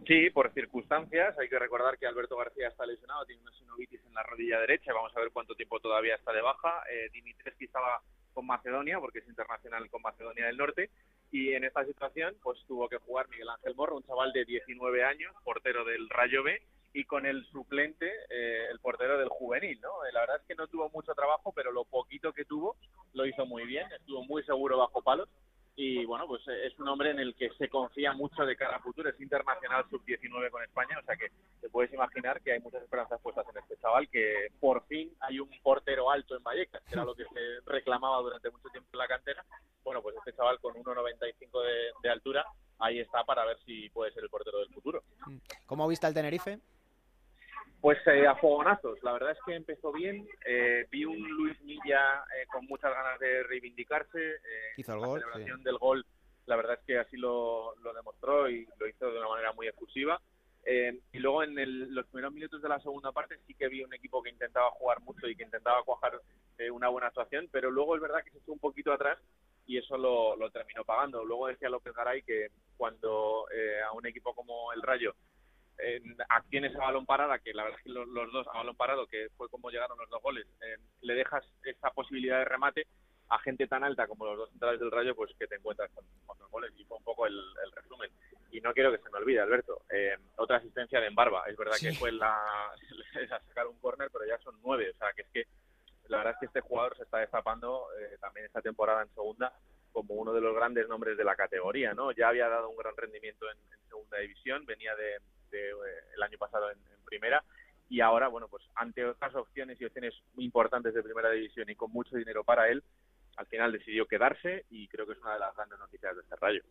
[SPEAKER 7] Sí, por circunstancias. Hay que recordar que Alberto García está lesionado, tiene una sinovitis en la rodilla derecha. Vamos a ver cuánto tiempo todavía está de baja. Eh, Dimitrescu estaba con Macedonia, porque es internacional con Macedonia del Norte. Y en esta situación, pues tuvo que jugar Miguel Ángel Morro, un chaval de 19 años, portero del Rayo B, y con el suplente, eh, el portero del juvenil, ¿no? Eh, la verdad es que no tuvo mucho trabajo, pero lo poquito que tuvo lo hizo muy bien, estuvo muy seguro bajo palos y bueno, pues es un hombre en el que se confía mucho de cara a futuro, es internacional sub-19 con España, o sea que te puedes imaginar que hay muchas esperanzas puestas en este chaval, que por fin hay un portero alto en Vallecas, que era lo que se reclamaba durante mucho tiempo en la cantera, bueno, pues este chaval con 1,95 de, de altura, ahí está para ver si puede ser el portero del futuro.
[SPEAKER 2] ¿Cómo viste al Tenerife?
[SPEAKER 7] Pues eh, a fogonazos, la verdad es que empezó bien, eh, vi un Luis Milla eh, con muchas ganas de reivindicarse, eh,
[SPEAKER 2] hizo el
[SPEAKER 7] la
[SPEAKER 2] gol,
[SPEAKER 7] celebración
[SPEAKER 2] sí.
[SPEAKER 7] del gol, la verdad es que así lo, lo, demostró y lo hizo de una manera muy efusiva. Eh, y luego en el, los primeros minutos de la segunda parte sí que vi un equipo que intentaba jugar mucho y que intentaba cuajar eh, una buena actuación, pero luego es verdad que se echó un poquito atrás y eso lo, lo terminó pagando. Luego decía López Garay que cuando eh, a un equipo como el Rayo en acciones a balón parada, que la verdad es que los, los, dos a balón parado, que fue como llegaron los dos goles, eh, le dejas esa posibilidad de remate a gente tan alta como los dos centrales del Rayo, pues que te encuentras con, con los goles y fue un poco el, el, resumen. Y no quiero que se me olvide, Alberto, eh, otra asistencia de Embarba, es verdad sí. que fue la es a sacar un córner, pero ya son nueve, o sea que es que la verdad es que este jugador se está destapando eh, también esta temporada en segunda como uno de los grandes nombres de la categoría, ¿no? Ya había dado un gran rendimiento en, en segunda división, venía de, de, eh, el año pasado en, en, primera y ahora, bueno, pues ante otras opciones y opciones muy importantes de primera división y con mucho dinero para él, al final decidió quedarse y creo que es una de las grandes noticias de este rayo.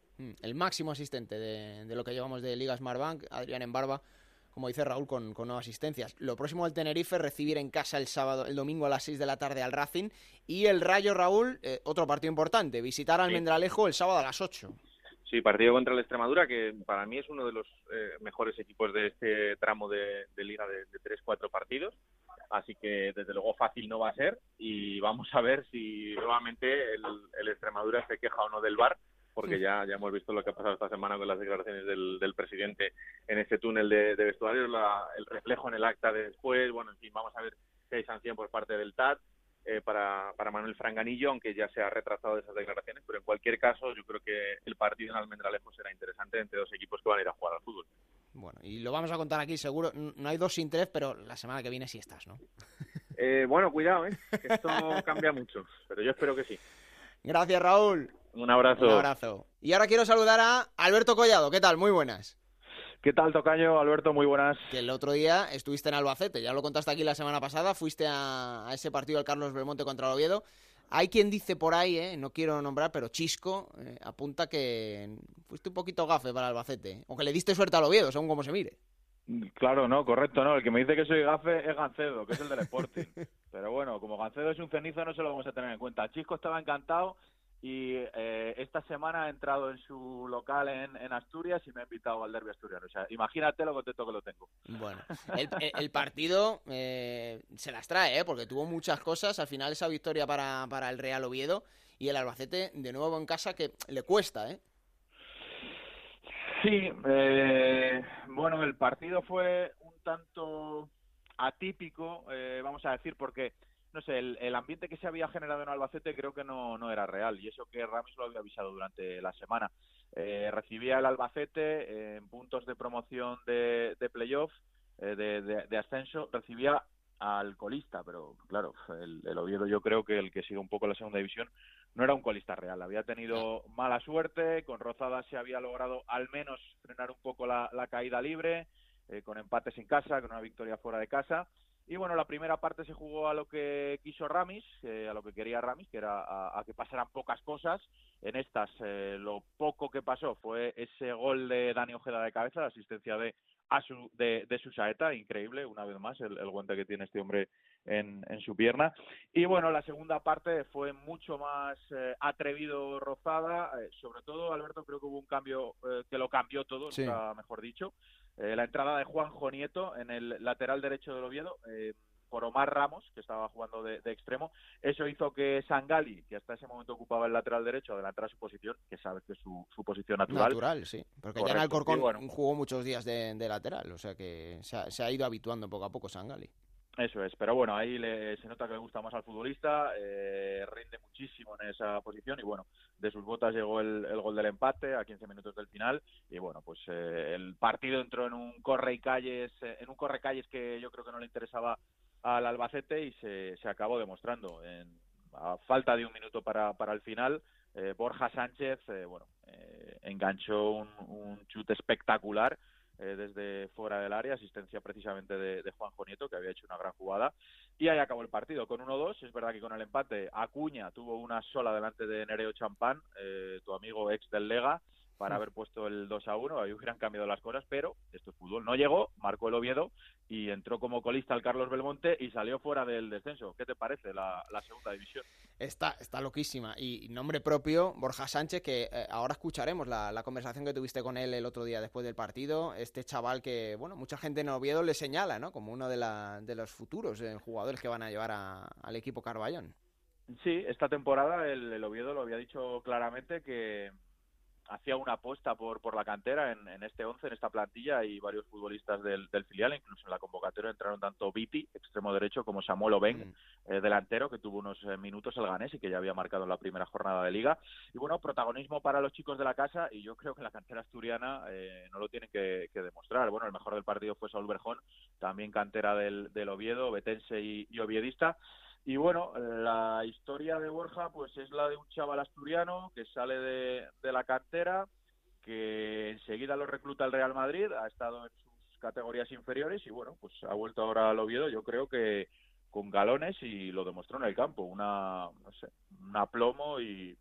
[SPEAKER 2] El máximo asistente de, de lo que llevamos de Liga Smartbank, Adrián Embarba, como dice Raúl, con, con, nuevas asistencias. Lo próximo del Tenerife, recibir en casa el sábado, el domingo a las 6 de la tarde al Racing. Y el Rayo, Raúl, eh, otro partido importante, visitar al sí. Mendralejo el sábado a las 8.
[SPEAKER 7] Sí, partido contra el Extremadura, que para mí es uno de los eh, mejores equipos de este tramo de, de liga de, de 3-4 partidos. Así que desde luego fácil no va a ser. Y vamos a ver si nuevamente el, el Extremadura se queja o no del VAR porque ya, ya hemos visto lo que ha pasado esta semana con las declaraciones del, del presidente en ese túnel de, de vestuarios, la, el reflejo en el acta de después, bueno, en fin, vamos a ver si hay sanción por parte del TAT eh, para, para Manuel Franganillo, aunque ya se ha retrasado de esas declaraciones, pero en cualquier caso yo creo que el partido en Almendralejo será interesante entre dos equipos que van a ir a jugar al fútbol.
[SPEAKER 2] Bueno, y lo vamos a contar aquí seguro, no hay dos sin tres, pero la semana que viene sí estás, ¿no?
[SPEAKER 7] Eh, bueno, cuidado, ¿eh? Que esto cambia mucho, pero yo espero que sí.
[SPEAKER 2] Gracias, Raúl.
[SPEAKER 7] Un abrazo.
[SPEAKER 2] Un abrazo. Y ahora quiero saludar a Alberto Collado. ¿Qué tal? Muy buenas.
[SPEAKER 8] ¿Qué tal, Tocayo? Alberto, muy buenas.
[SPEAKER 2] Que el otro día estuviste en Albacete, ya lo contaste aquí la semana pasada, fuiste a, a ese partido del Carlos Belmonte contra el Oviedo. Hay quien dice por ahí, eh, no quiero nombrar, pero Chisco eh, apunta que fuiste un poquito gafe para Albacete, o que le diste suerte al Oviedo, según como se mire.
[SPEAKER 8] Claro, no, correcto, no. El que me dice que soy gafe es Gancedo, que es el del Sporting. pero bueno, como Gancedo es un cenizo, no se lo vamos a tener en cuenta. Chisco estaba encantado y eh, esta semana ha entrado en su local en, en, Asturias y me ha invitado al derby asturiano. O sea, imagínate lo contento que lo tengo.
[SPEAKER 2] Bueno, el, el partido eh, se las trae, ¿eh? porque tuvo muchas cosas. Al final esa victoria para, para el Real Oviedo y el Albacete de nuevo en casa que le cuesta, ¿eh?
[SPEAKER 8] Sí, eh, bueno, el partido fue un tanto atípico, eh, vamos a decir, porque no sé, el, ambiente que se había generado en Albacete creo que no, no era real y eso que Ramis lo había avisado durante la semana. Eh, recibía el Albacete en puntos de promoción de, de playoff, eh, de, de, ascenso, recibía al colista, pero claro, el, el, Oviedo yo creo que el que sigue un poco la segunda división no era un colista real, había tenido mala suerte, con Rozada se había logrado al menos frenar un poco la, la caída libre, eh, con empates en casa, con una victoria fuera de casa, y bueno, la primera parte se jugó a lo que quiso Ramis, eh, a lo que quería Ramis, que era a, que pasaran pocas cosas. En estas, eh, lo poco que pasó fue ese gol de Dani Ojeda de cabeza, la asistencia de, su, de, de Susaeta, increíble, una vez más, el, guante que tiene este hombre en, en, su pierna. Y bueno, la segunda parte fue mucho más eh, atrevido Rozada, sobre todo, Alberto, creo que hubo un cambio que lo cambió todo, mejor dicho. Eh, la entrada de Juanjo Nieto en el lateral derecho del Oviedo eh, por Omar Ramos, que estaba jugando de, extremo. Eso hizo que Sangali, que hasta ese momento ocupaba el lateral derecho, adelantara su posición, que sabe que es su, posición natural.
[SPEAKER 2] Natural, sí. Porque ya en Alcorcón jugó muchos días de, lateral, o sea que se ha, ido habituando poco a poco Sangali.
[SPEAKER 8] Eso es, pero bueno, ahí le, se nota que le gusta más al futbolista, eh, rinde muchísimo en esa posición y bueno, de sus botas llegó el, gol del empate a 15 minutos del final y bueno, pues eh, el partido entró en un corre y calles, eh, en un corre calles que yo creo que no le interesaba al Albacete y se, acabó demostrando. En, a falta de un minuto para, para el final, Borja Sánchez, bueno, enganchó un chute espectacular eh, desde fuera del área, asistencia precisamente de, de Juanjo Nieto, que había hecho una gran jugada. Y ahí acabó el partido con 1-2. Es verdad que con el empate Acuña tuvo una sola delante de Nereo Champán, eh, tu amigo ex del Lega, para haber puesto el 2 a 1, ahí hubieran cambiado las cosas, pero esto es fútbol. No llegó, marcó el Oviedo y entró como colista el Carlos Belmonte y salió fuera del descenso. ¿Qué te parece la, segunda división?
[SPEAKER 2] Está, está loquísima. Y nombre propio, Borja Sánchez, que eh, ahora escucharemos la, conversación que tuviste con él el otro día después del partido. Este chaval que, bueno, mucha gente en Oviedo le señala, ¿no? Como uno de, de los futuros eh, jugadores que van a llevar al equipo Carballón.
[SPEAKER 8] Sí, esta temporada el Oviedo lo había dicho claramente que hacía una apuesta por, por la cantera en, en este 11, en esta plantilla, y varios futbolistas del, del, filial, incluso en la convocatoria entraron tanto Viti, extremo derecho, como Samuel Oben, mm. eh, delantero, que tuvo unos eh, minutos el ganés y que ya había marcado en la primera jornada de liga. Y bueno, protagonismo para los chicos de la casa, y yo creo que la cantera asturiana eh, no lo tienen que, demostrar. Bueno, el mejor del partido fue Saúl Berjón, también cantera del, del Oviedo, betense y, y oviedista. Y bueno, la historia de Borja pues es la de un chaval asturiano que sale de, la cantera, que enseguida lo recluta el Real Madrid, ha estado en sus categorías inferiores y bueno, pues ha vuelto ahora al Oviedo, yo creo que con galones y lo demostró en el campo, una, no sé, un aplomo y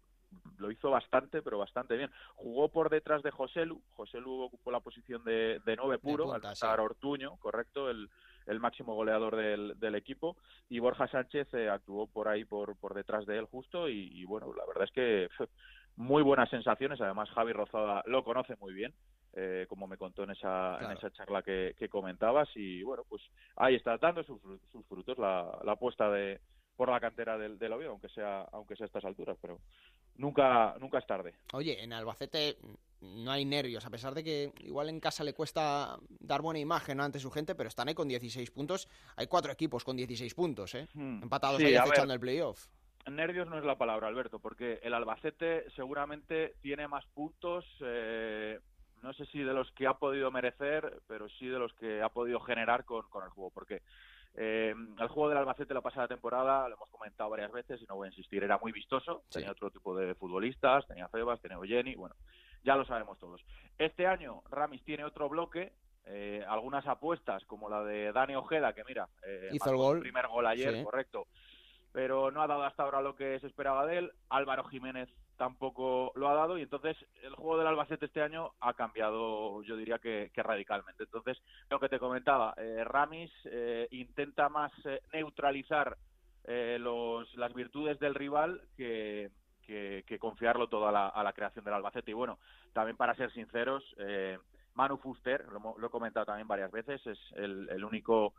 [SPEAKER 8] lo hizo bastante, pero bastante bien. Jugó por detrás de Joselu, Joselu ocupó la posición de, de nueve puro, al estar Ortuño, correcto, el, el máximo goleador del, del equipo. Y Borja Sánchez eh, actuó por ahí por, por detrás de él justo y, bueno, la verdad es que muy buenas sensaciones, además Javi Rozada lo conoce muy bien. Eh, como me contó en esa, en esa charla que, que, comentabas. Y bueno pues ahí está dando sus, sus frutos la, la apuesta de, por la cantera del, del Oviedo, aunque sea, aunque sea a estas alturas, pero nunca, nunca es tarde.
[SPEAKER 2] Oye, en Albacete no hay nervios, a pesar de que igual en casa le cuesta dar buena imagen ante su gente, pero están ahí con 16 puntos. Hay cuatro equipos con 16 puntos, ¿eh? Hmm. Empatados ahí fechando el playoff.
[SPEAKER 8] Nervios no es la palabra, Alberto, porque el Albacete seguramente tiene más puntos, eh, no sé si de los que ha podido merecer, pero sí de los que ha podido generar con, con el juego, porque eh, el juego del Albacete la pasada temporada, lo hemos comentado varias veces y no voy a insistir, era muy vistoso, tenía otro tipo de futbolistas, tenía Febas, tenía Oyeni, bueno, ya lo sabemos todos. Este año Ramis tiene otro bloque, eh, algunas apuestas como la de Dani Ojeda, que mira,
[SPEAKER 2] eh, hizo el gol.
[SPEAKER 8] primer gol ayer, correcto, pero no ha dado hasta ahora lo que se esperaba de él. Álvaro Jiménez tampoco lo ha dado y entonces el juego del Albacete este año ha cambiado, yo diría que, radicalmente. Entonces, lo que te comentaba, eh, Ramis eh, intenta más eh, neutralizar eh, los, las virtudes del rival que, que, confiarlo todo a la, a la, creación del Albacete. Y bueno, también para ser sinceros, Manu Fuster, lo, he comentado también varias veces, es el, el único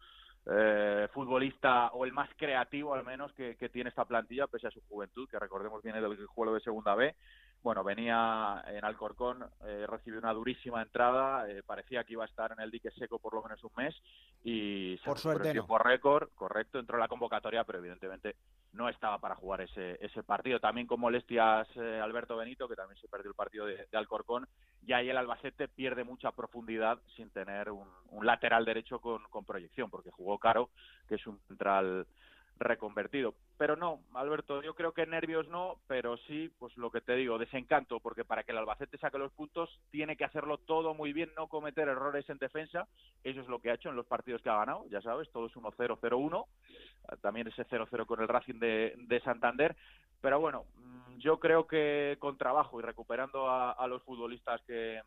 [SPEAKER 8] eh, futbolista o el más creativo al menos que, que, tiene esta plantilla pese a su juventud, que recordemos viene del juego de segunda B bueno, venía en Alcorcón, eh, recibió una durísima entrada, eh, parecía que iba a estar en el dique seco por lo menos un mes y
[SPEAKER 2] por suerte
[SPEAKER 8] no. por récord, correcto, entró en la convocatoria, pero evidentemente no estaba para jugar ese, ese partido. También con molestias eh, Alberto Benito, que también se perdió el partido de, Alcorcón, y ahí el Albacete pierde mucha profundidad sin tener un, un lateral derecho con, con proyección, porque jugó Caro, que es un central reconvertido. Pero no, Alberto, yo creo que nervios no, pero sí, pues lo que te digo, desencanto, porque para que el Albacete saque los puntos tiene que hacerlo todo muy bien, no cometer errores en defensa. Eso es lo que ha hecho en los partidos que ha ganado, ya sabes, todo es 1-0, 0-1. También ese 0-0 con el Racing de, de Santander. Pero bueno, mm, yo creo que con trabajo y recuperando a los futbolistas que,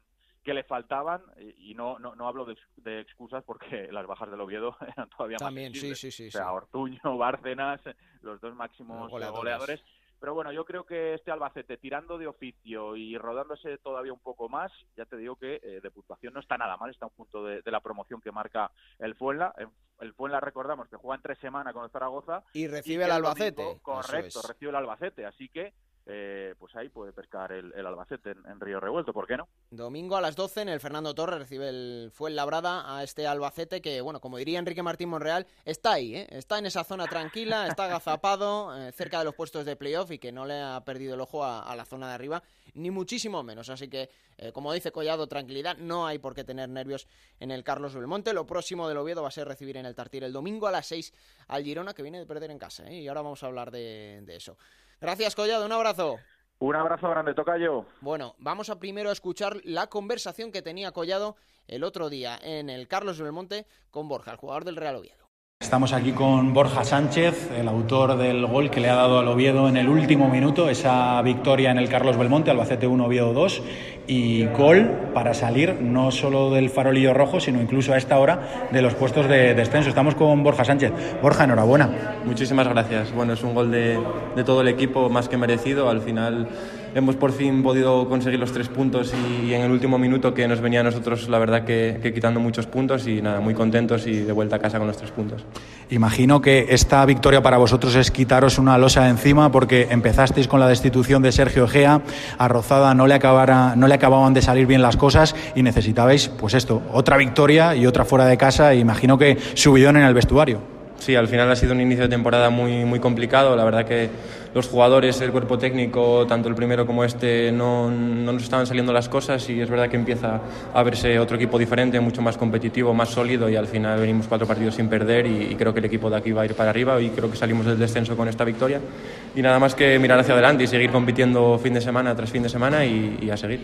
[SPEAKER 8] que le faltaban y no no, no hablo de, excusas porque las bajas del Oviedo eran todavía
[SPEAKER 2] También,
[SPEAKER 8] más
[SPEAKER 2] sí, sí, sí,
[SPEAKER 8] o sea, Ortuño, Bárcenas, los dos máximos goleadores. Pero bueno, yo creo que este Albacete tirando de oficio y rodándose todavía un poco más, ya te digo que eh, de puntuación no está nada mal, está a un punto de, la promoción que marca el Fuenla. El Fuenla recordamos que juega en tres semanas con el Zaragoza.
[SPEAKER 2] Y recibe el Albacete.
[SPEAKER 8] correcto, recibe el Albacete. Así que eh, pues ahí puede pescar el, Albacete en, Río Revuelto, ¿por qué no?
[SPEAKER 2] Domingo a las 12 en el Fernando Torres recibe el Fuenlabrada a este Albacete que, bueno, como diría Enrique Martín Monreal, está ahí, ¿eh? está en esa zona tranquila, está agazapado, eh, cerca de los puestos de playoff y que no le ha perdido el ojo a, la zona de arriba, ni muchísimo menos. Así que, como dice Collado, tranquilidad, no hay por qué tener nervios en el Carlos Belmonte. Lo próximo del Oviedo va a ser recibir en el Tartir el domingo a las 6 al Girona, que viene de perder en casa, y ahora vamos a hablar de eso. Gracias, Collado. Un abrazo.
[SPEAKER 8] Un abrazo grande, toca yo.
[SPEAKER 2] Bueno, vamos a primero a escuchar la conversación que tenía Collado el otro día en el Carlos Belmonte con Borja, el jugador del Real Oviedo.
[SPEAKER 9] Estamos aquí con Borja Sánchez, el autor del gol que le ha dado al Oviedo en el último minuto, esa victoria en el Carlos Belmonte, Albacete 1, Oviedo 2, y gol para salir no solo del farolillo rojo, sino incluso a esta hora de los puestos de descenso. Estamos con Borja Sánchez. Borja, enhorabuena.
[SPEAKER 10] Muchísimas gracias. Bueno, es un gol de, de todo el equipo más que merecido. Al final hemos por fin podido conseguir los tres puntos y, en el último minuto que nos venía a nosotros, la verdad que, quitando muchos puntos y nada, muy contentos y de vuelta a casa con los tres puntos.
[SPEAKER 9] Imagino que esta victoria para vosotros es quitaros una losa de encima porque empezasteis con la destitución de Sergio Egea, a Rozada no le, acabara, no le acababan de salir bien las cosas y necesitabais, pues esto, otra victoria y otra fuera de casa e imagino que subidón en el vestuario.
[SPEAKER 10] Sí, al final ha sido un inicio de temporada muy, muy complicado. La verdad que los jugadores, el cuerpo técnico, tanto el primero como este, no, no, nos estaban saliendo las cosas y es verdad que empieza a verse otro equipo diferente, mucho más competitivo, más sólido y al final venimos cuatro partidos sin perder y, creo que el equipo de aquí va a ir para arriba y creo que salimos del descenso con esta victoria y nada más que mirar hacia adelante y seguir compitiendo fin de semana tras fin de semana y, y a seguir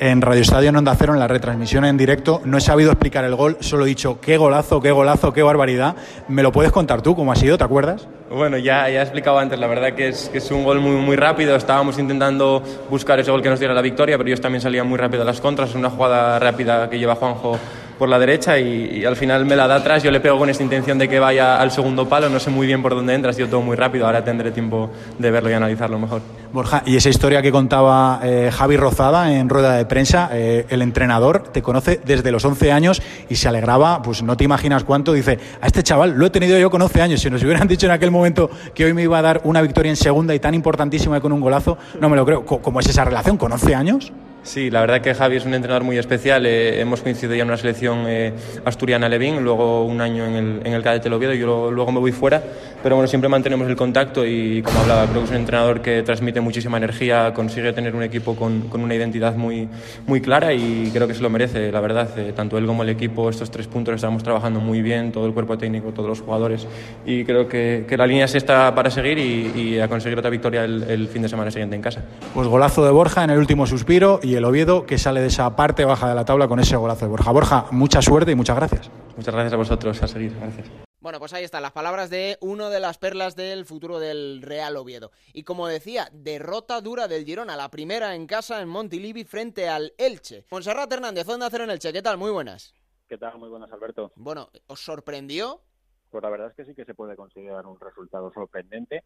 [SPEAKER 9] en Radio Estadio en Onda Cero, en la retransmisión en directo. No he sabido explicar el gol, solo he dicho qué golazo, qué golazo, qué barbaridad. ¿Me lo puedes contar tú cómo ha sido? ¿Te acuerdas?
[SPEAKER 10] Bueno, ya, ya he explicado antes, la verdad que es, que es un gol muy, muy rápido. Estábamos intentando buscar ese gol que nos diera la victoria, pero ellos también salían muy rápido a las contras. Es una jugada rápida que lleva Juanjo por la derecha y, al final me la da atrás. Yo le pego con esta intención de que vaya al segundo palo. No sé muy bien por dónde entra, ha sido todo muy rápido. Ahora tendré tiempo de verlo y analizarlo mejor.
[SPEAKER 9] Borja, y esa historia que contaba eh, Javi Rozada en rueda de prensa, eh, el entrenador te conoce desde los 11 años y se alegraba, pues no te imaginas cuánto. Dice, a este chaval lo he tenido yo con 11 años. Si nos hubieran dicho en aquel momento que hoy me iba a dar una victoria en segunda y tan importantísima con un golazo, no me lo creo. ¿Cómo es esa relación con 11 años?
[SPEAKER 10] Sí, la verdad que Javi es un entrenador muy especial. Eh, hemos coincidido ya en una selección eh, asturiana Levín, luego un año en el, en el cadete Oviedo yo luego me voy fuera. Pero bueno, siempre mantenemos el contacto y como hablaba, creo que es un entrenador que transmite muchísima energía, consigue tener un equipo con, con una identidad muy, muy clara y creo que se lo merece, la verdad. Eh, tanto él como el equipo, estos tres puntos estamos trabajando muy bien, todo el cuerpo técnico, todos los jugadores y creo que, que la línea es esta para seguir y, y a conseguir otra victoria el, el, fin de semana siguiente en casa.
[SPEAKER 9] Pues golazo de Borja en el último suspiro y el Oviedo que sale de esa parte baja de la tabla con ese golazo de Borja. Borja, mucha suerte y muchas gracias.
[SPEAKER 10] Muchas gracias a vosotros, a seguir, gracias.
[SPEAKER 2] Bueno, pues ahí están las palabras de uno de las perlas del futuro del Real Oviedo. Y como decía, derrota dura del Girona, la primera en casa en Montilivi frente al Elche. Monserrat Hernández, ¿dónde hacer en Elche? ¿Qué tal? Muy buenas.
[SPEAKER 7] ¿Qué tal? Muy buenas, Alberto.
[SPEAKER 2] Bueno, ¿os sorprendió?
[SPEAKER 7] Pues la verdad es que sí que se puede considerar un resultado sorprendente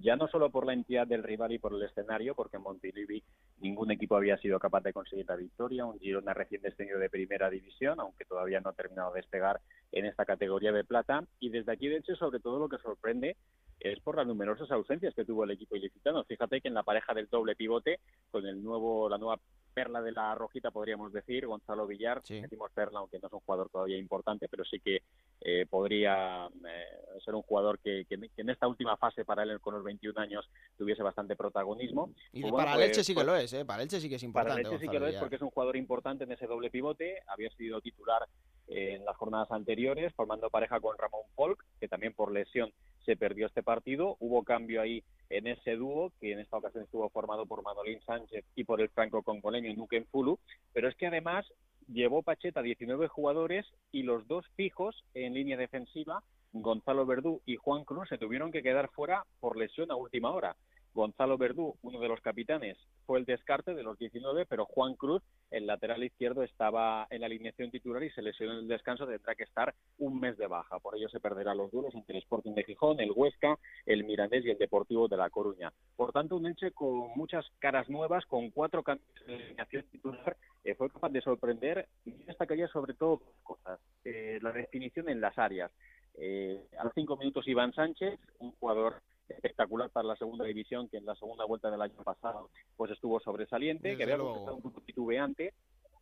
[SPEAKER 7] ya no solo por la entidad del rival y por el escenario, porque en Montilivi ningún equipo había sido capaz de conseguir la victoria, un Girona recién descendido de primera división, aunque todavía no ha terminado de despegar en esta categoría de plata, y desde aquí de hecho sobre todo lo que sorprende es por las numerosas ausencias que tuvo el equipo ilicitano. Fíjate que en la pareja del doble pivote, con el nuevo, la nueva perla de la rojita, podríamos decir, Gonzalo Villar, decimos perla, aunque no es un jugador todavía importante, pero sí que eh, podría eh, ser un jugador que, en esta última fase para él con los 21 años tuviese bastante protagonismo.
[SPEAKER 2] Y pues para pues, Leche sí que pues lo es, ¿eh? para Leche sí que es importante.
[SPEAKER 7] Para Leche sí que lo es porque es un jugador importante en ese doble pivote, había sido titular en las jornadas anteriores, formando pareja con Ramón Polk, que también por lesión se perdió este partido. Hubo cambio ahí en ese dúo, que en esta ocasión estuvo formado por Manolín Sánchez y por el franco-congoleño Nuken Fulu. Pero es que además llevó Pacheta 19 jugadores y los dos fijos en línea defensiva, Gonzalo Verdú y Juan Cruz, se tuvieron que quedar fuera por lesión a última hora. Gonzalo Verdú, uno de los capitanes, fue el descarte de los 19, pero Juan Cruz, el lateral izquierdo, estaba en la alineación titular y se lesionó en el descanso, tendrá que estar un mes de baja. Por ello se perderá los duelos entre el Sporting de Gijón, el Huesca, el Mirandés y el Deportivo de La Coruña. Por tanto, un Elche con muchas caras nuevas, con cuatro cambios de alineación titular, eh, fue capaz de sorprender y destacaría sobre todo cosas. Eh, la definición en las áreas. Eh, a los cinco minutos Iván Sánchez, un jugador espectacular para la segunda división, que en la segunda vuelta del año pasado pues estuvo sobresaliente, que había un poco titubeante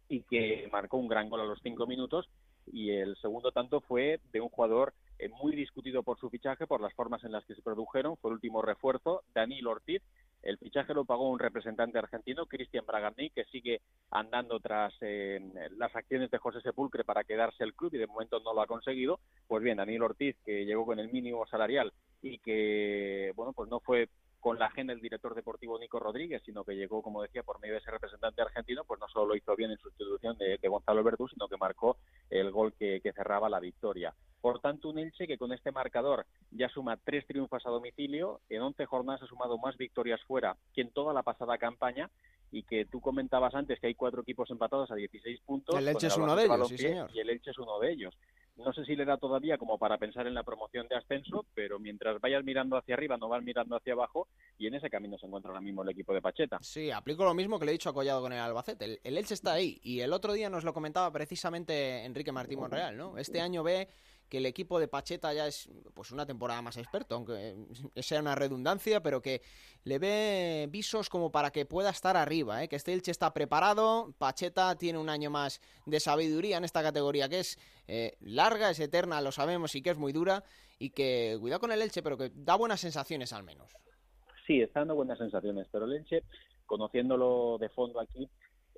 [SPEAKER 7] y que marcó un gran gol a los cinco minutos. Y el segundo tanto fue de un jugador eh, muy discutido por su fichaje, por las formas en las que se produjeron. Fue el último refuerzo, Daniel Ortiz. El fichaje lo pagó un representante argentino, Cristian Bragarni, que sigue andando tras eh, las acciones de José Sepulcre para quedarse el club y de momento no lo ha conseguido. Pues bien, Daniel Ortiz, que llegó con el mínimo salarial y que, bueno, pues no fue con la agenda del director deportivo Nico Rodríguez, sino que llegó, como decía, por medio de ese representante argentino, pues no solo lo hizo bien en sustitución de, Gonzalo Verdú, sino que marcó el gol que, cerraba la victoria. Por tanto, un Elche que con este marcador ya suma tres triunfos a domicilio, en once jornadas ha sumado más victorias fuera que en toda la pasada campaña y que tú comentabas antes que hay cuatro equipos empatados a 16 puntos.
[SPEAKER 2] El Elche es uno de ellos, sí, señor.
[SPEAKER 7] Y el Elche es uno de ellos. No sé si le da todavía como para pensar en la promoción de ascenso, pero mientras vayas mirando hacia arriba, no vas mirando hacia abajo, y en ese camino se encuentra ahora mismo el equipo de Pacheta.
[SPEAKER 2] Sí, aplico lo mismo que le he dicho a Collado con el Albacete. El, el Elche está ahí, y el otro día nos lo comentaba precisamente Enrique Martín Monreal, ¿no? Este año ve que el equipo de Pacheta ya es pues una temporada más experto, aunque sea una redundancia, pero que le ve visos como para que pueda estar arriba, ¿eh? que este Elche está preparado, Pacheta tiene un año más de sabiduría en esta categoría que es eh, larga, es eterna, lo sabemos y que es muy dura y que cuidado con el Elche, pero que da buenas sensaciones al menos.
[SPEAKER 7] Sí, está dando buenas sensaciones, pero el Elche, conociéndolo de fondo aquí,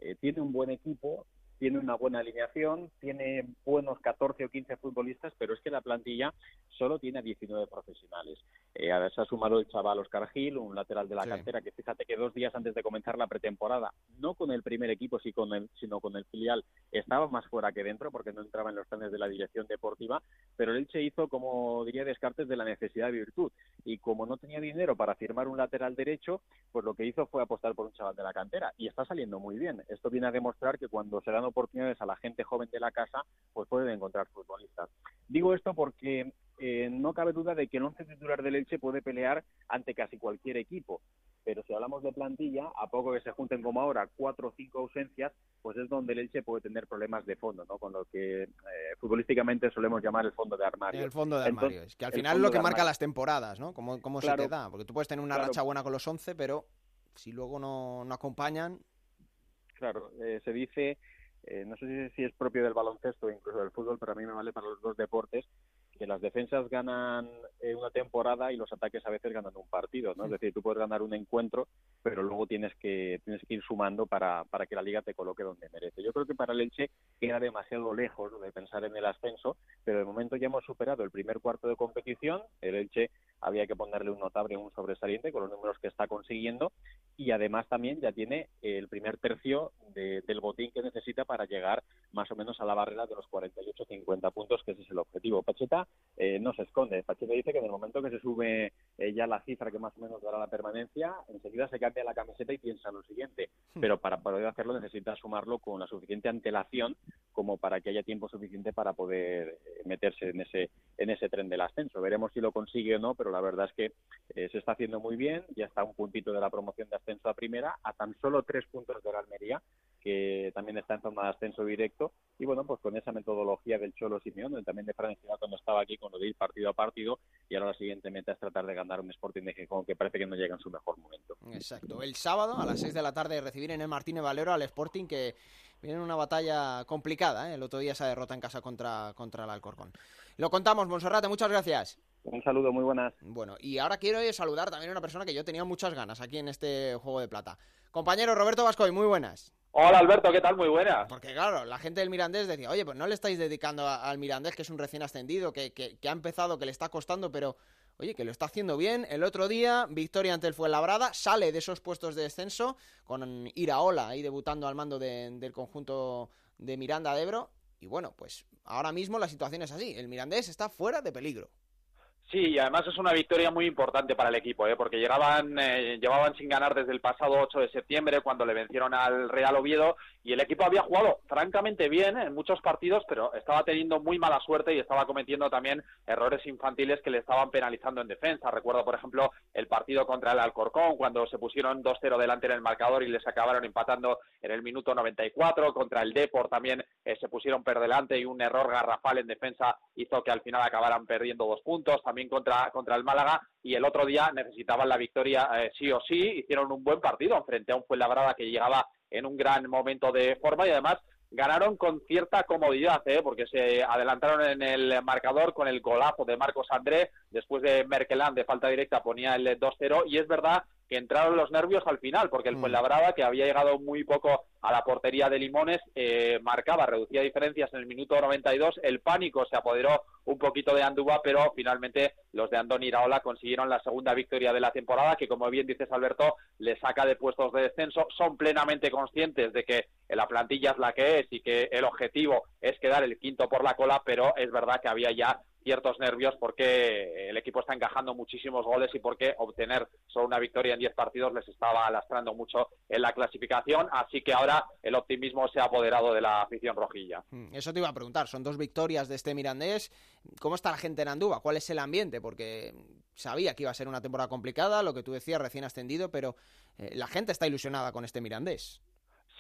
[SPEAKER 7] eh, tiene un buen equipo, tiene una buena alineación, tiene buenos 14 o 15 futbolistas, pero es que la plantilla solo tiene 19 profesionales. Eh, se ha sumado el chaval Oscar Gil, un lateral de la cantera, que fíjate que dos días antes de comenzar la pretemporada, no con el primer equipo, sino con el filial, estaba más fuera que dentro porque no entraba en los planes de la dirección deportiva, pero el Elche hizo, como diría Descartes, de la necesidad de virtud. Y como no tenía dinero para firmar un lateral derecho, pues lo que hizo fue apostar por un chaval de la cantera. Y está saliendo muy bien. Esto viene a demostrar que cuando se dan oportunidades a la gente joven de la casa, pues pueden encontrar futbolistas. Digo esto porque eh, no cabe duda de que el once titular del Elche puede pelear ante casi cualquier equipo. Pero si hablamos de plantilla, a poco que se junten como ahora cuatro o cinco ausencias, pues es donde el Elche puede tener problemas de fondo, ¿no? Con lo que eh, futbolísticamente solemos llamar el fondo de armario.
[SPEAKER 2] El fondo de armario, es que al final es lo que marca las temporadas, ¿no? Cómo, cómo se te da, porque tú puedes tener una racha buena con los once, pero si luego no, no acompañan...
[SPEAKER 7] Claro, eh, se dice eh, no sé si es propio del baloncesto o incluso del fútbol, pero a mí me vale para los dos deportes, que las defensas ganan eh, una temporada y los ataques a veces ganan un partido, ¿no? Es decir, tú puedes ganar un encuentro, pero luego tienes que tienes que ir sumando para, para que la liga te coloque donde merece. Yo creo que para el Elche queda demasiado lejos de pensar en el ascenso, pero de momento ya hemos superado el primer cuarto de competición, el Elche había que ponerle un notable, un sobresaliente con los números que está consiguiendo y además también ya tiene el primer tercio del botín que necesita para llegar más o menos a la barrera de los 48-50 puntos, que ese es el objetivo. Pacheta eh, no se esconde. Pacheta dice que en el momento que se sube eh, ya la cifra que más o menos dará la permanencia, enseguida se cambia la camiseta y piensa en lo siguiente. Pero para poder hacerlo necesita sumarlo con la suficiente antelación como para que haya tiempo suficiente para poder eh, meterse en ese, en ese tren del ascenso. Veremos si lo consigue o no, pero la verdad es que eh, se está haciendo muy bien, ya está un puntito de la promoción de ascenso a primera, a tan solo tres puntos de la Almería, que también está en zona de ascenso directo, y bueno, pues con esa metodología del Cholo Simeón, donde también de Francia cuando estaba aquí con lo de ir partido a partido, y ahora la siguiente meta es tratar de ganar un Sporting de Gijón que parece que no llega en su mejor momento.
[SPEAKER 2] Exacto. El sábado a las 6 de la tarde recibir en el Martínez Valero al Sporting que viene en una batalla complicada. ¿eh? El otro día esa derrota en casa contra, contra el Alcorcón. Lo contamos, Monserrate, muchas gracias.
[SPEAKER 7] Un saludo, muy buenas.
[SPEAKER 2] Bueno, y ahora quiero saludar también a una persona que yo tenía muchas ganas aquí en este Juego de Plata. Compañero Roberto Vascoy, muy buenas.
[SPEAKER 11] Hola Alberto, ¿qué tal? Muy buenas.
[SPEAKER 2] Porque claro, la gente del Mirandés decía, oye, pues no le estáis dedicando al Mirandés, que es un recién ascendido, que, que, que ha empezado, que le está costando, pero oye, que lo está haciendo bien. El otro día, victoria ante el Fuenlabrada, sale de esos puestos de descenso con Iraola ahí debutando al mando del conjunto de Miranda de Ebro. Y bueno, pues ahora mismo la situación es así. El Mirandés está fuera de peligro.
[SPEAKER 11] Sí, y además es una victoria muy importante para el equipo, ¿eh? porque llegaban, eh, llevaban sin ganar desde el pasado 8 de septiembre cuando le vencieron al Real Oviedo y el equipo había jugado francamente bien en muchos partidos, pero estaba teniendo muy mala suerte y estaba cometiendo también errores infantiles que le estaban penalizando en defensa. Recuerdo, por ejemplo, el partido contra el Alcorcón, cuando se pusieron 2-0 delante en el marcador y les acabaron empatando en el minuto 94. Contra el Depor también eh, se pusieron per delante y un error garrafal en defensa hizo que al final acabaran perdiendo dos puntos. Contra, contra el Málaga y el otro día necesitaban la victoria eh, sí o sí. Hicieron un buen partido frente a un Fuenlabrada que llegaba en un gran momento de forma y además ganaron con cierta comodidad, ¿eh? porque se adelantaron en el marcador con el golazo de Marcos André, después de Merkelán de falta directa ponía el 2-0 y es verdad que entraron los nervios al final, porque el mm. Fuenlabrada, que había llegado muy poco a la portería de Limones, eh, marcaba, reducía diferencias en el minuto 92, el pánico se apoderó un poquito de Andúa, pero finalmente los de Andoni Iraola consiguieron la segunda victoria de la temporada, que como bien dices Alberto, le saca de puestos de descenso, son plenamente conscientes de que la plantilla es la que es y que el objetivo es quedar el quinto por la cola, pero es verdad que había ya ciertos nervios porque el equipo está encajando muchísimos goles y porque obtener solo una victoria en 10 partidos les estaba lastrando mucho en la clasificación, así que ahora el optimismo se ha apoderado de la afición rojilla.
[SPEAKER 2] Mm, eso te iba a preguntar, son dos victorias de este Mirandés, ¿cómo está la gente en Andúba? ¿Cuál es el ambiente? Porque sabía que iba a ser una temporada complicada, lo que tú decías, recién ascendido, pero eh, la gente está ilusionada con este Mirandés.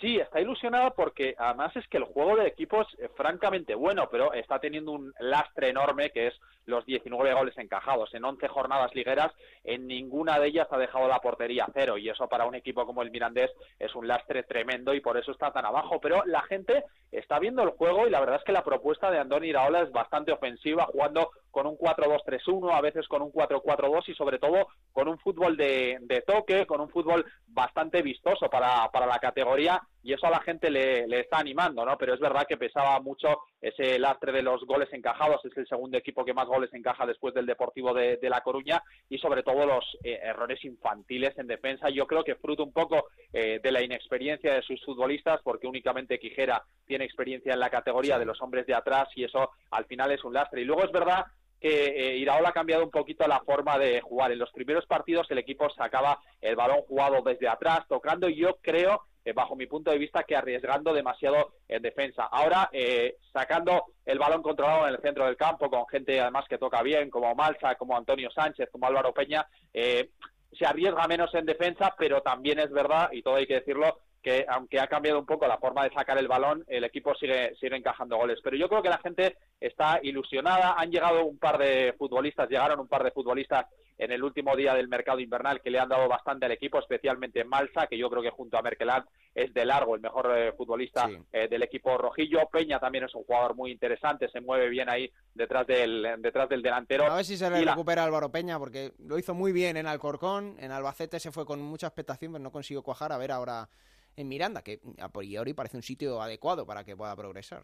[SPEAKER 11] Sí, está ilusionada porque además es que el juego de equipo es francamente bueno, pero está teniendo un lastre enorme que es los 19 goles encajados. En 11 jornadas ligueras, en ninguna de ellas ha dejado la portería cero y eso para un equipo como el Mirandés es un lastre tremendo y por eso está tan abajo. Pero la gente está viendo el juego y la verdad es que la propuesta de Andoni Iraola es bastante ofensiva, jugando con un 4-2-3-1, a veces con un 4-4-2 y sobre todo con un fútbol de, toque, con un fútbol bastante vistoso para, para la categoría y eso a la gente le, le, está animando, ¿no? Pero es verdad que pesaba mucho ese lastre de los goles encajados, es el segundo equipo que más goles encaja después del Deportivo de, La Coruña y sobre todo los eh, errores infantiles en defensa. Yo creo que fruto un poco eh, de la inexperiencia de sus futbolistas, porque únicamente Quijera tiene experiencia en la categoría de los hombres de atrás y eso al final es un lastre. Y luego es verdad que eh, Iraola ha cambiado un poquito la forma de jugar. En los primeros partidos el equipo sacaba el balón jugado desde atrás, tocando, y yo creo eh, bajo mi punto de vista, que arriesgando demasiado en defensa. Ahora, eh, sacando el balón controlado en el centro del campo, con gente además que toca bien, como Malsa, como Antonio Sánchez, como Álvaro Peña, eh, se arriesga menos en defensa, pero también es verdad, y todo hay que decirlo, que aunque ha cambiado un poco la forma de sacar el balón, el equipo sigue, sigue encajando goles. Pero yo creo que la gente está ilusionada. Han llegado un par de futbolistas, llegaron un par de futbolistas en el último día del mercado invernal que le han dado bastante al equipo, especialmente Malsa, que yo creo que junto a Merkeland es de largo el mejor eh, futbolista eh, del equipo rojillo. Peña también es un jugador muy interesante, se mueve bien ahí detrás del, detrás del delantero.
[SPEAKER 2] A ver si se le recupera Álvaro Peña, porque lo hizo muy bien en Alcorcón, en Albacete se fue con mucha expectación, pero no consiguió cuajar. A ver ahora en Miranda, que a priori parece un sitio adecuado para que pueda progresar.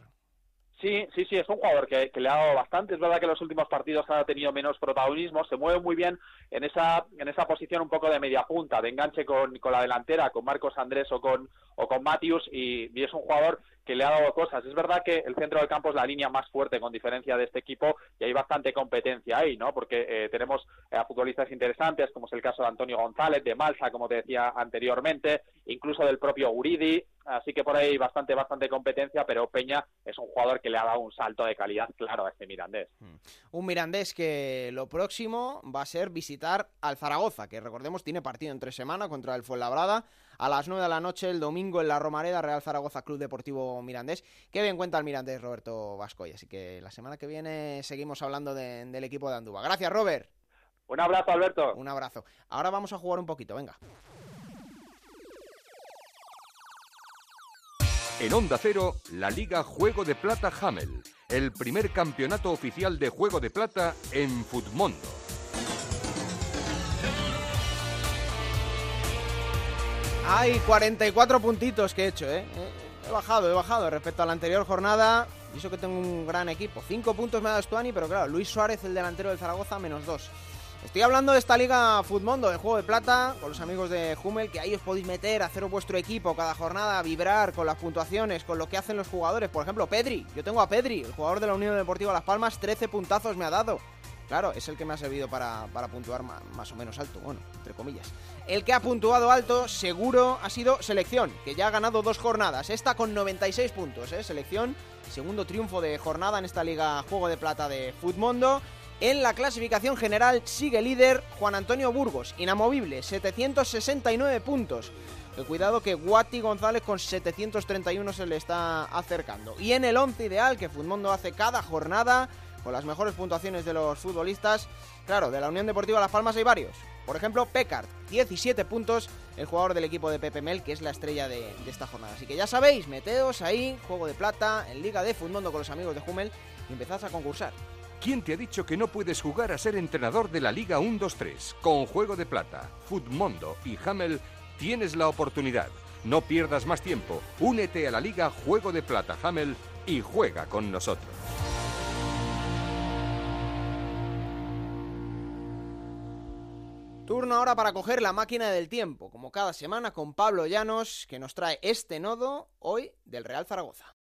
[SPEAKER 11] Sí, sí, sí, es un jugador que, le ha dado bastante. Es verdad que en los últimos partidos ha tenido menos protagonismo. Se mueve muy bien en esa, en esa posición un poco de media punta, de enganche con, con la delantera, con Marcos Andrés o con, o con Matius. Y, es un jugador que le ha dado cosas. Es verdad que el centro del campo es la línea más fuerte con diferencia de este equipo y hay bastante competencia ahí, ¿no? Porque eh, tenemos a futbolistas interesantes, como es el caso de Antonio González, de Malsa, como te decía anteriormente, incluso del propio Uridi. así que por ahí bastante, bastante competencia, pero Peña es un jugador que le ha dado un salto de calidad claro a este Mirandés.
[SPEAKER 2] Mm. Un Mirandés que lo próximo va a ser visitar al Zaragoza, que recordemos tiene partido entre semana contra el Fuenlabrada a las 9 de la noche el domingo en la Romareda, Real Zaragoza Club Deportivo Mirandés. Qué bien cuenta el Mirandés Roberto Vascoy, así que la semana que viene seguimos hablando del equipo de Andúba. Gracias, Robert.
[SPEAKER 11] Un abrazo, Alberto.
[SPEAKER 2] Un abrazo. Ahora vamos a jugar un poquito, venga.
[SPEAKER 1] En Onda Cero, la Liga Juego de Plata Hamel, el primer campeonato oficial de Juego de Plata en Futmundo.
[SPEAKER 2] Hay 44 puntitos que he hecho, ¿eh? He bajado, he bajado respecto a la anterior jornada. Y eso que tengo un gran equipo. 5 puntos me ha dado Stuani, pero claro, Luis Suárez, el delantero del Zaragoza, menos 2. Estoy hablando de esta Liga Futmundo, de Juego de Plata, con los amigos de Hummel, que ahí os podéis meter, hacer vuestro equipo cada jornada, vibrar con las puntuaciones, con lo que hacen los jugadores. Por ejemplo, Pedri. Yo tengo a Pedri, el jugador de la Unión Deportiva Las Palmas, 13 puntazos me ha dado. Claro, es el que me ha servido para, puntuar más, o menos alto, bueno, entre comillas. El que ha puntuado alto, seguro, ha sido Selección, que ya ha ganado dos jornadas. Esta con 96 puntos, ¿eh? Selección, segundo triunfo de jornada en esta Liga Juego de Plata de Futmundo. En la clasificación general sigue líder Juan Antonio Burgos, inamovible, 769 puntos. cuidado que Guati González con 731 se le está acercando. Y en el 11 ideal que Futmundo hace cada jornada, con las mejores puntuaciones de los futbolistas, claro, de la Unión Deportiva Las Palmas hay varios. Por ejemplo, Pecard, 17 puntos, el jugador del equipo de Pepe Mel, que es la estrella de, esta jornada. Así que ya sabéis, meteos ahí, juego de plata, en Liga de Futmundo con los amigos de Hummel y empezad a concursar.
[SPEAKER 1] ¿Quién te ha dicho que no puedes jugar a ser entrenador de la Liga 1-2-3? Con Juego de Plata, Futmundo y Hamel tienes la oportunidad. No pierdas más tiempo. Únete a la Liga Juego de Plata Hamel y juega con nosotros.
[SPEAKER 2] Turno ahora para coger la máquina del tiempo, como cada semana con Pablo Llanos, que nos trae este nodo hoy del Real Zaragoza.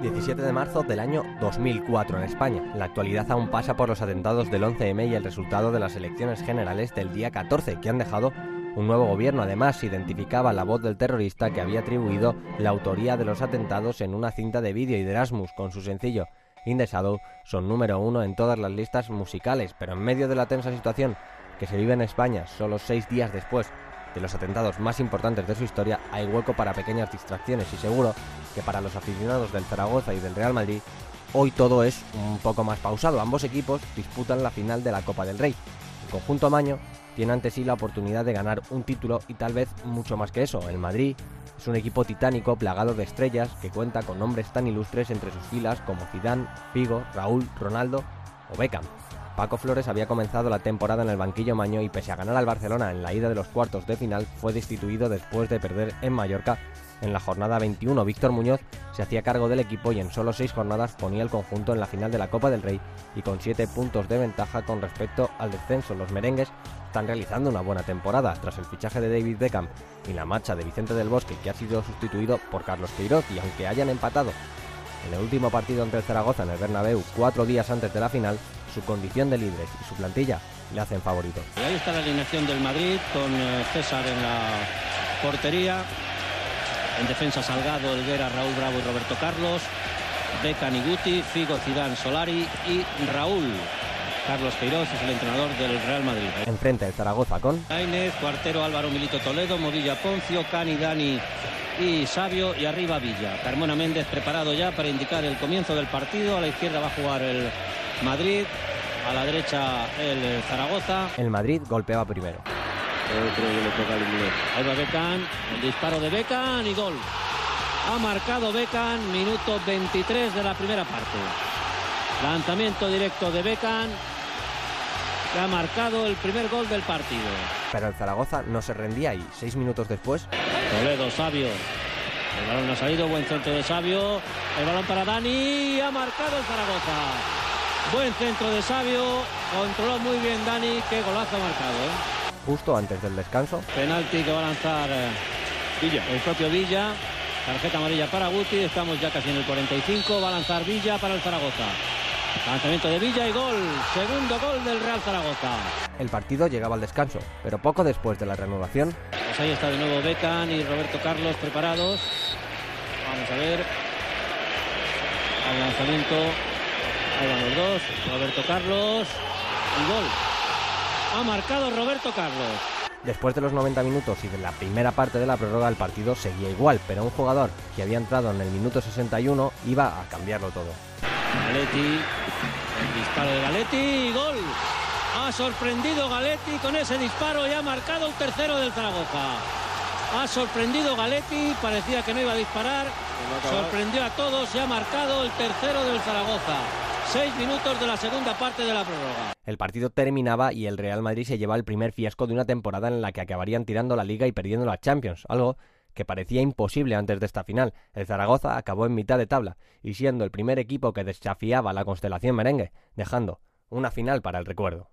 [SPEAKER 12] 17 de marzo del año 2004 en España. La actualidad aún pasa por los atentados del 11M y el resultado de las elecciones generales del día 14, que han dejado un nuevo gobierno. Además, identificaba la voz del terrorista que había atribuido la autoría de los atentados en una cinta de vídeo y de Erasmus con su sencillo In son número uno en todas las listas musicales, pero en medio de la tensa situación que se vive en España solo seis días después de los atentados más importantes de su historia, hay hueco para pequeñas distracciones y seguro que para los aficionados del Zaragoza y del Real Madrid, hoy todo es un poco más pausado. Ambos equipos disputan la final de la Copa del Rey. El conjunto Maño tiene ante sí la oportunidad de ganar un título y tal vez mucho más que eso. El Madrid es un equipo titánico plagado de estrellas que cuenta con nombres tan ilustres entre sus filas como Zidane, Figo, Raúl, Ronaldo o Beckham. Paco Flores había comenzado la temporada en el banquillo maño y pese a ganar al Barcelona en la ida de los cuartos de final fue destituido después de perder en Mallorca en la jornada 21. Víctor Muñoz se hacía cargo del equipo y en solo seis jornadas ponía el conjunto en la final de la Copa del Rey y con siete puntos de ventaja con respecto al descenso. Los merengues están realizando una buena temporada tras el fichaje de David Beckham y la marcha de Vicente del Bosque que ha sido sustituido por Carlos Queiroz y aunque hayan empatado en el último partido ante el Zaragoza en el Bernabéu cuatro días antes de la final, su condición de líderes y su plantilla le hacen favorito.
[SPEAKER 13] ahí está la alineación del Madrid con eh, César en la portería, en defensa Salgado, Elguera, Raúl Bravo y Roberto Carlos, Beckham y Guti, Figo, Zidane, Solari y Raúl. Carlos Queiroz es el entrenador del Real Madrid.
[SPEAKER 12] Enfrente el Zaragoza con
[SPEAKER 13] Lainez, cuartero Álvaro Milito Toledo, Movilla Poncio, Cani Dani y Sabio y arriba Villa. Carmona Méndez preparado ya para indicar el comienzo del partido. A la izquierda va a jugar el Madrid, a la derecha el Zaragoza.
[SPEAKER 12] El Madrid golpeaba primero.
[SPEAKER 13] Ahí va Beckham, el disparo de Beckham y gol. Ha marcado Beckham, minuto 23 de la primera parte. Lanzamiento directo de Beckham, que ha marcado el primer gol del partido.
[SPEAKER 12] Pero el Zaragoza no se rendía y seis minutos después.
[SPEAKER 13] Toledo, Sabio. El balón ha salido, buen centro de Sabio. El balón para Dani. Ha marcado el Zaragoza. Buen centro de Sabio. Controló muy bien Dani. Qué golazo ha marcado. ¿eh?
[SPEAKER 12] Justo antes del descanso.
[SPEAKER 13] Penalti que va a lanzar eh, Villa. el propio Villa. Tarjeta amarilla para Guti, estamos ya casi en el 45, va a lanzar Villa para el Zaragoza. Lanzamiento de Villa y gol, segundo gol del Real Zaragoza.
[SPEAKER 12] El partido llegaba al descanso, pero poco después de la reanudación.
[SPEAKER 13] Pues ahí está de nuevo Becan y Roberto Carlos preparados. Vamos a ver. Al lanzamiento. Ahí van los dos. Roberto Carlos. Y gol. Ha marcado Roberto Carlos.
[SPEAKER 12] Después de los 90 minutos y de la primera parte de la prórroga, el partido seguía igual, pero un jugador que había entrado en el minuto 61 iba a cambiarlo todo.
[SPEAKER 13] Galetti, el disparo de Galetti y gol. Ha sorprendido Galetti con ese disparo y ha marcado el tercero del Zaragoza. Ha sorprendido Galetti, parecía que no iba a disparar. Sorprendió a todos y ha marcado el tercero del Zaragoza. Seis minutos de la segunda parte de la prórroga.
[SPEAKER 12] El partido terminaba y el Real Madrid se lleva el primer fiasco de una temporada en la que acabarían tirando la liga y perdiendo la Champions, algo que parecía imposible antes de esta final. El Zaragoza acabó en mitad de tabla y siendo el primer equipo que desafiaba la constelación merengue, dejando una final para el recuerdo.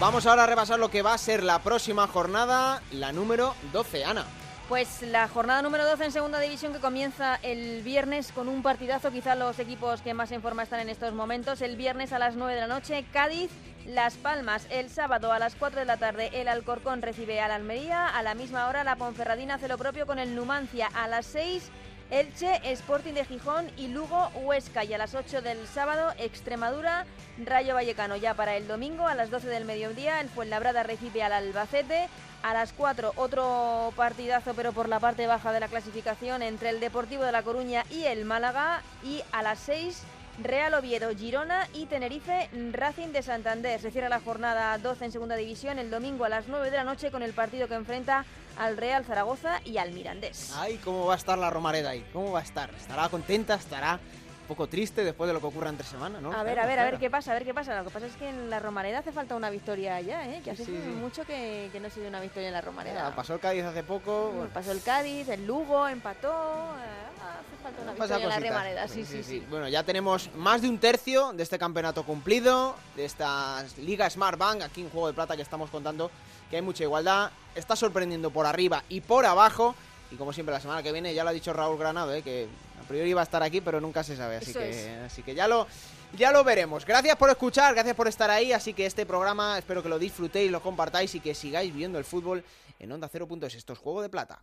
[SPEAKER 2] Vamos ahora a repasar lo que va a ser la próxima jornada, la número 12, Ana.
[SPEAKER 3] Pues la jornada número 12 en segunda división que comienza el viernes con un partidazo, quizá los equipos que más en forma están en estos momentos. El viernes a las 9 de la noche, Cádiz, Las Palmas. El sábado a las 4 de la tarde, el Alcorcón recibe al Almería. A la misma hora, la Ponferradina hace lo propio con el Numancia. A las 6, Elche, Sporting de Gijón y Lugo, Huesca. Y a las 8 del sábado, Extremadura, Rayo Vallecano. Ya para el domingo, a las 12 del mediodía, el Fuenlabrada recibe al Albacete. A las 4 otro partidazo pero por la parte baja de la clasificación entre el Deportivo de La Coruña y el Málaga y a las 6 Real Oviedo, Girona y Tenerife, Racing de Santander. Se cierra la jornada 12 en segunda división el domingo a las 9 de la noche con el partido que enfrenta al Real Zaragoza y al Mirandés.
[SPEAKER 2] Ay, cómo va a estar la Romareda ahí, cómo va a estar. Estará contenta, estará un poco triste después de lo que ocurra entre semana, ¿no?
[SPEAKER 3] A ver, a ver, a ver qué pasa, a ver qué pasa. Lo que pasa es que en la Romareda hace falta una victoria ya, ¿eh? Que hace
[SPEAKER 2] Sí, sí.
[SPEAKER 3] mucho que, que no se dio una victoria en la Romareda.
[SPEAKER 2] Pasó el Cádiz hace poco. bueno,
[SPEAKER 3] Pasó el Cádiz, el Lugo, empató. eh, hace falta una
[SPEAKER 2] pasa
[SPEAKER 3] victoria en la. Romareda, sí, sí, sí.
[SPEAKER 2] Bueno, ya tenemos más de un tercio de este campeonato cumplido, de esta Liga Smart Bank, aquí en Juego de Plata que estamos contando que hay mucha igualdad. Está sorprendiendo por arriba y por abajo. Y como siempre, la semana que viene, ya lo ha dicho Raúl Granado, ¿eh? que a priori iba a estar aquí, pero nunca se sabe. Así,
[SPEAKER 3] Eso
[SPEAKER 2] que,
[SPEAKER 3] es.
[SPEAKER 2] así que ya lo, ya lo veremos. Gracias por escuchar, gracias por estar ahí. Así que este programa espero que lo disfrutéis, lo compartáis y que sigáis viendo el fútbol en Onda 0.es. Esto es Juego de Plata.